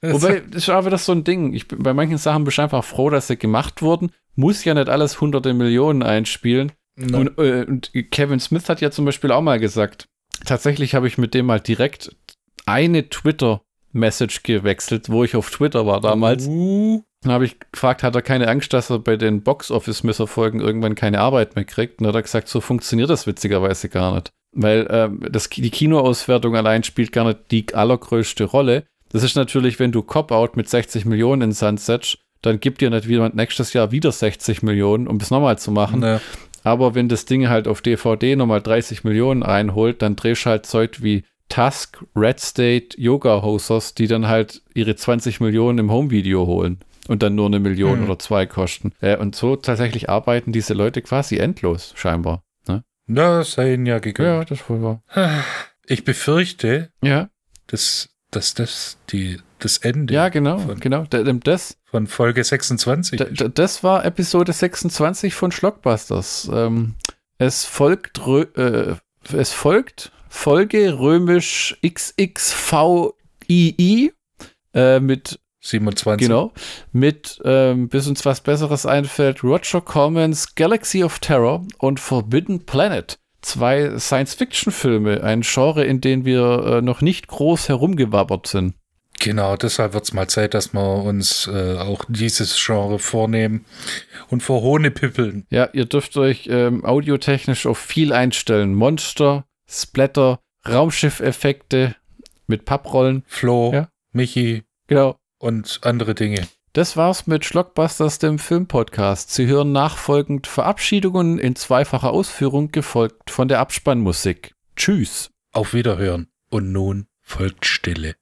Wobei, das ist auch wieder so ein Ding. Ich bin, bei manchen Sachen bin ich einfach froh, dass sie gemacht wurden. Muss ja nicht alles hunderte Millionen einspielen. Und, äh, und, Kevin Smith hat ja zum Beispiel auch mal gesagt, tatsächlich habe ich mit dem mal direkt eine Twitter-Message gewechselt, wo ich auf Twitter war damals. Uh. Dann habe ich gefragt, hat er keine Angst, dass er bei den Box-Office-Misserfolgen irgendwann keine Arbeit mehr kriegt? Und dann hat er gesagt, so funktioniert das witzigerweise gar nicht. Weil ähm, das, die Kinoauswertung allein spielt gar nicht die allergrößte Rolle. Das ist natürlich, wenn du Cop-Out mit 60 Millionen in Sand setzt, dann gibt dir nicht jemand nächstes Jahr wieder 60 Millionen, um es nochmal zu machen. Nee. Aber wenn das Ding halt auf DVD nochmal 30 Millionen einholt, dann drehst du halt Zeug wie Tusk, Red State, Yoga Hosers, die dann halt ihre 20 Millionen im Home-Video holen und dann nur eine Million mhm. oder zwei kosten. Äh, und so tatsächlich arbeiten diese Leute quasi endlos, scheinbar. Ne? Das sei ihnen ja gegönnt. Ja, das wohl war. Ich befürchte, ja. dass, dass das die, das Ende. Ja, genau, von, genau. Das, von Folge 26. das war Episode 26 von Schlockbusters. Ähm, es folgt, äh, es folgt Folge römisch XXVII äh, mit 27. Genau. Mit, ähm, bis uns was Besseres einfällt, Roger Cormans Galaxy of Terror und Forbidden Planet. Zwei Science-Fiction-Filme, ein Genre, in dem wir äh, noch nicht groß herumgewabbert sind. Genau, deshalb wird es mal Zeit, dass wir uns äh, auch dieses Genre vornehmen und vor Hohne pippeln. Ja, ihr dürft euch ähm, audiotechnisch auf viel einstellen. Monster, Splatter, Raumschiffeffekte mit Papprollen. Flo, ja? Michi. Genau und andere Dinge. Das war's mit Schlockbusters, dem Filmpodcast. Sie hören nachfolgend Verabschiedungen in zweifacher Ausführung, gefolgt von der Abspannmusik. Tschüss. Auf Wiederhören. Und nun folgt Stille.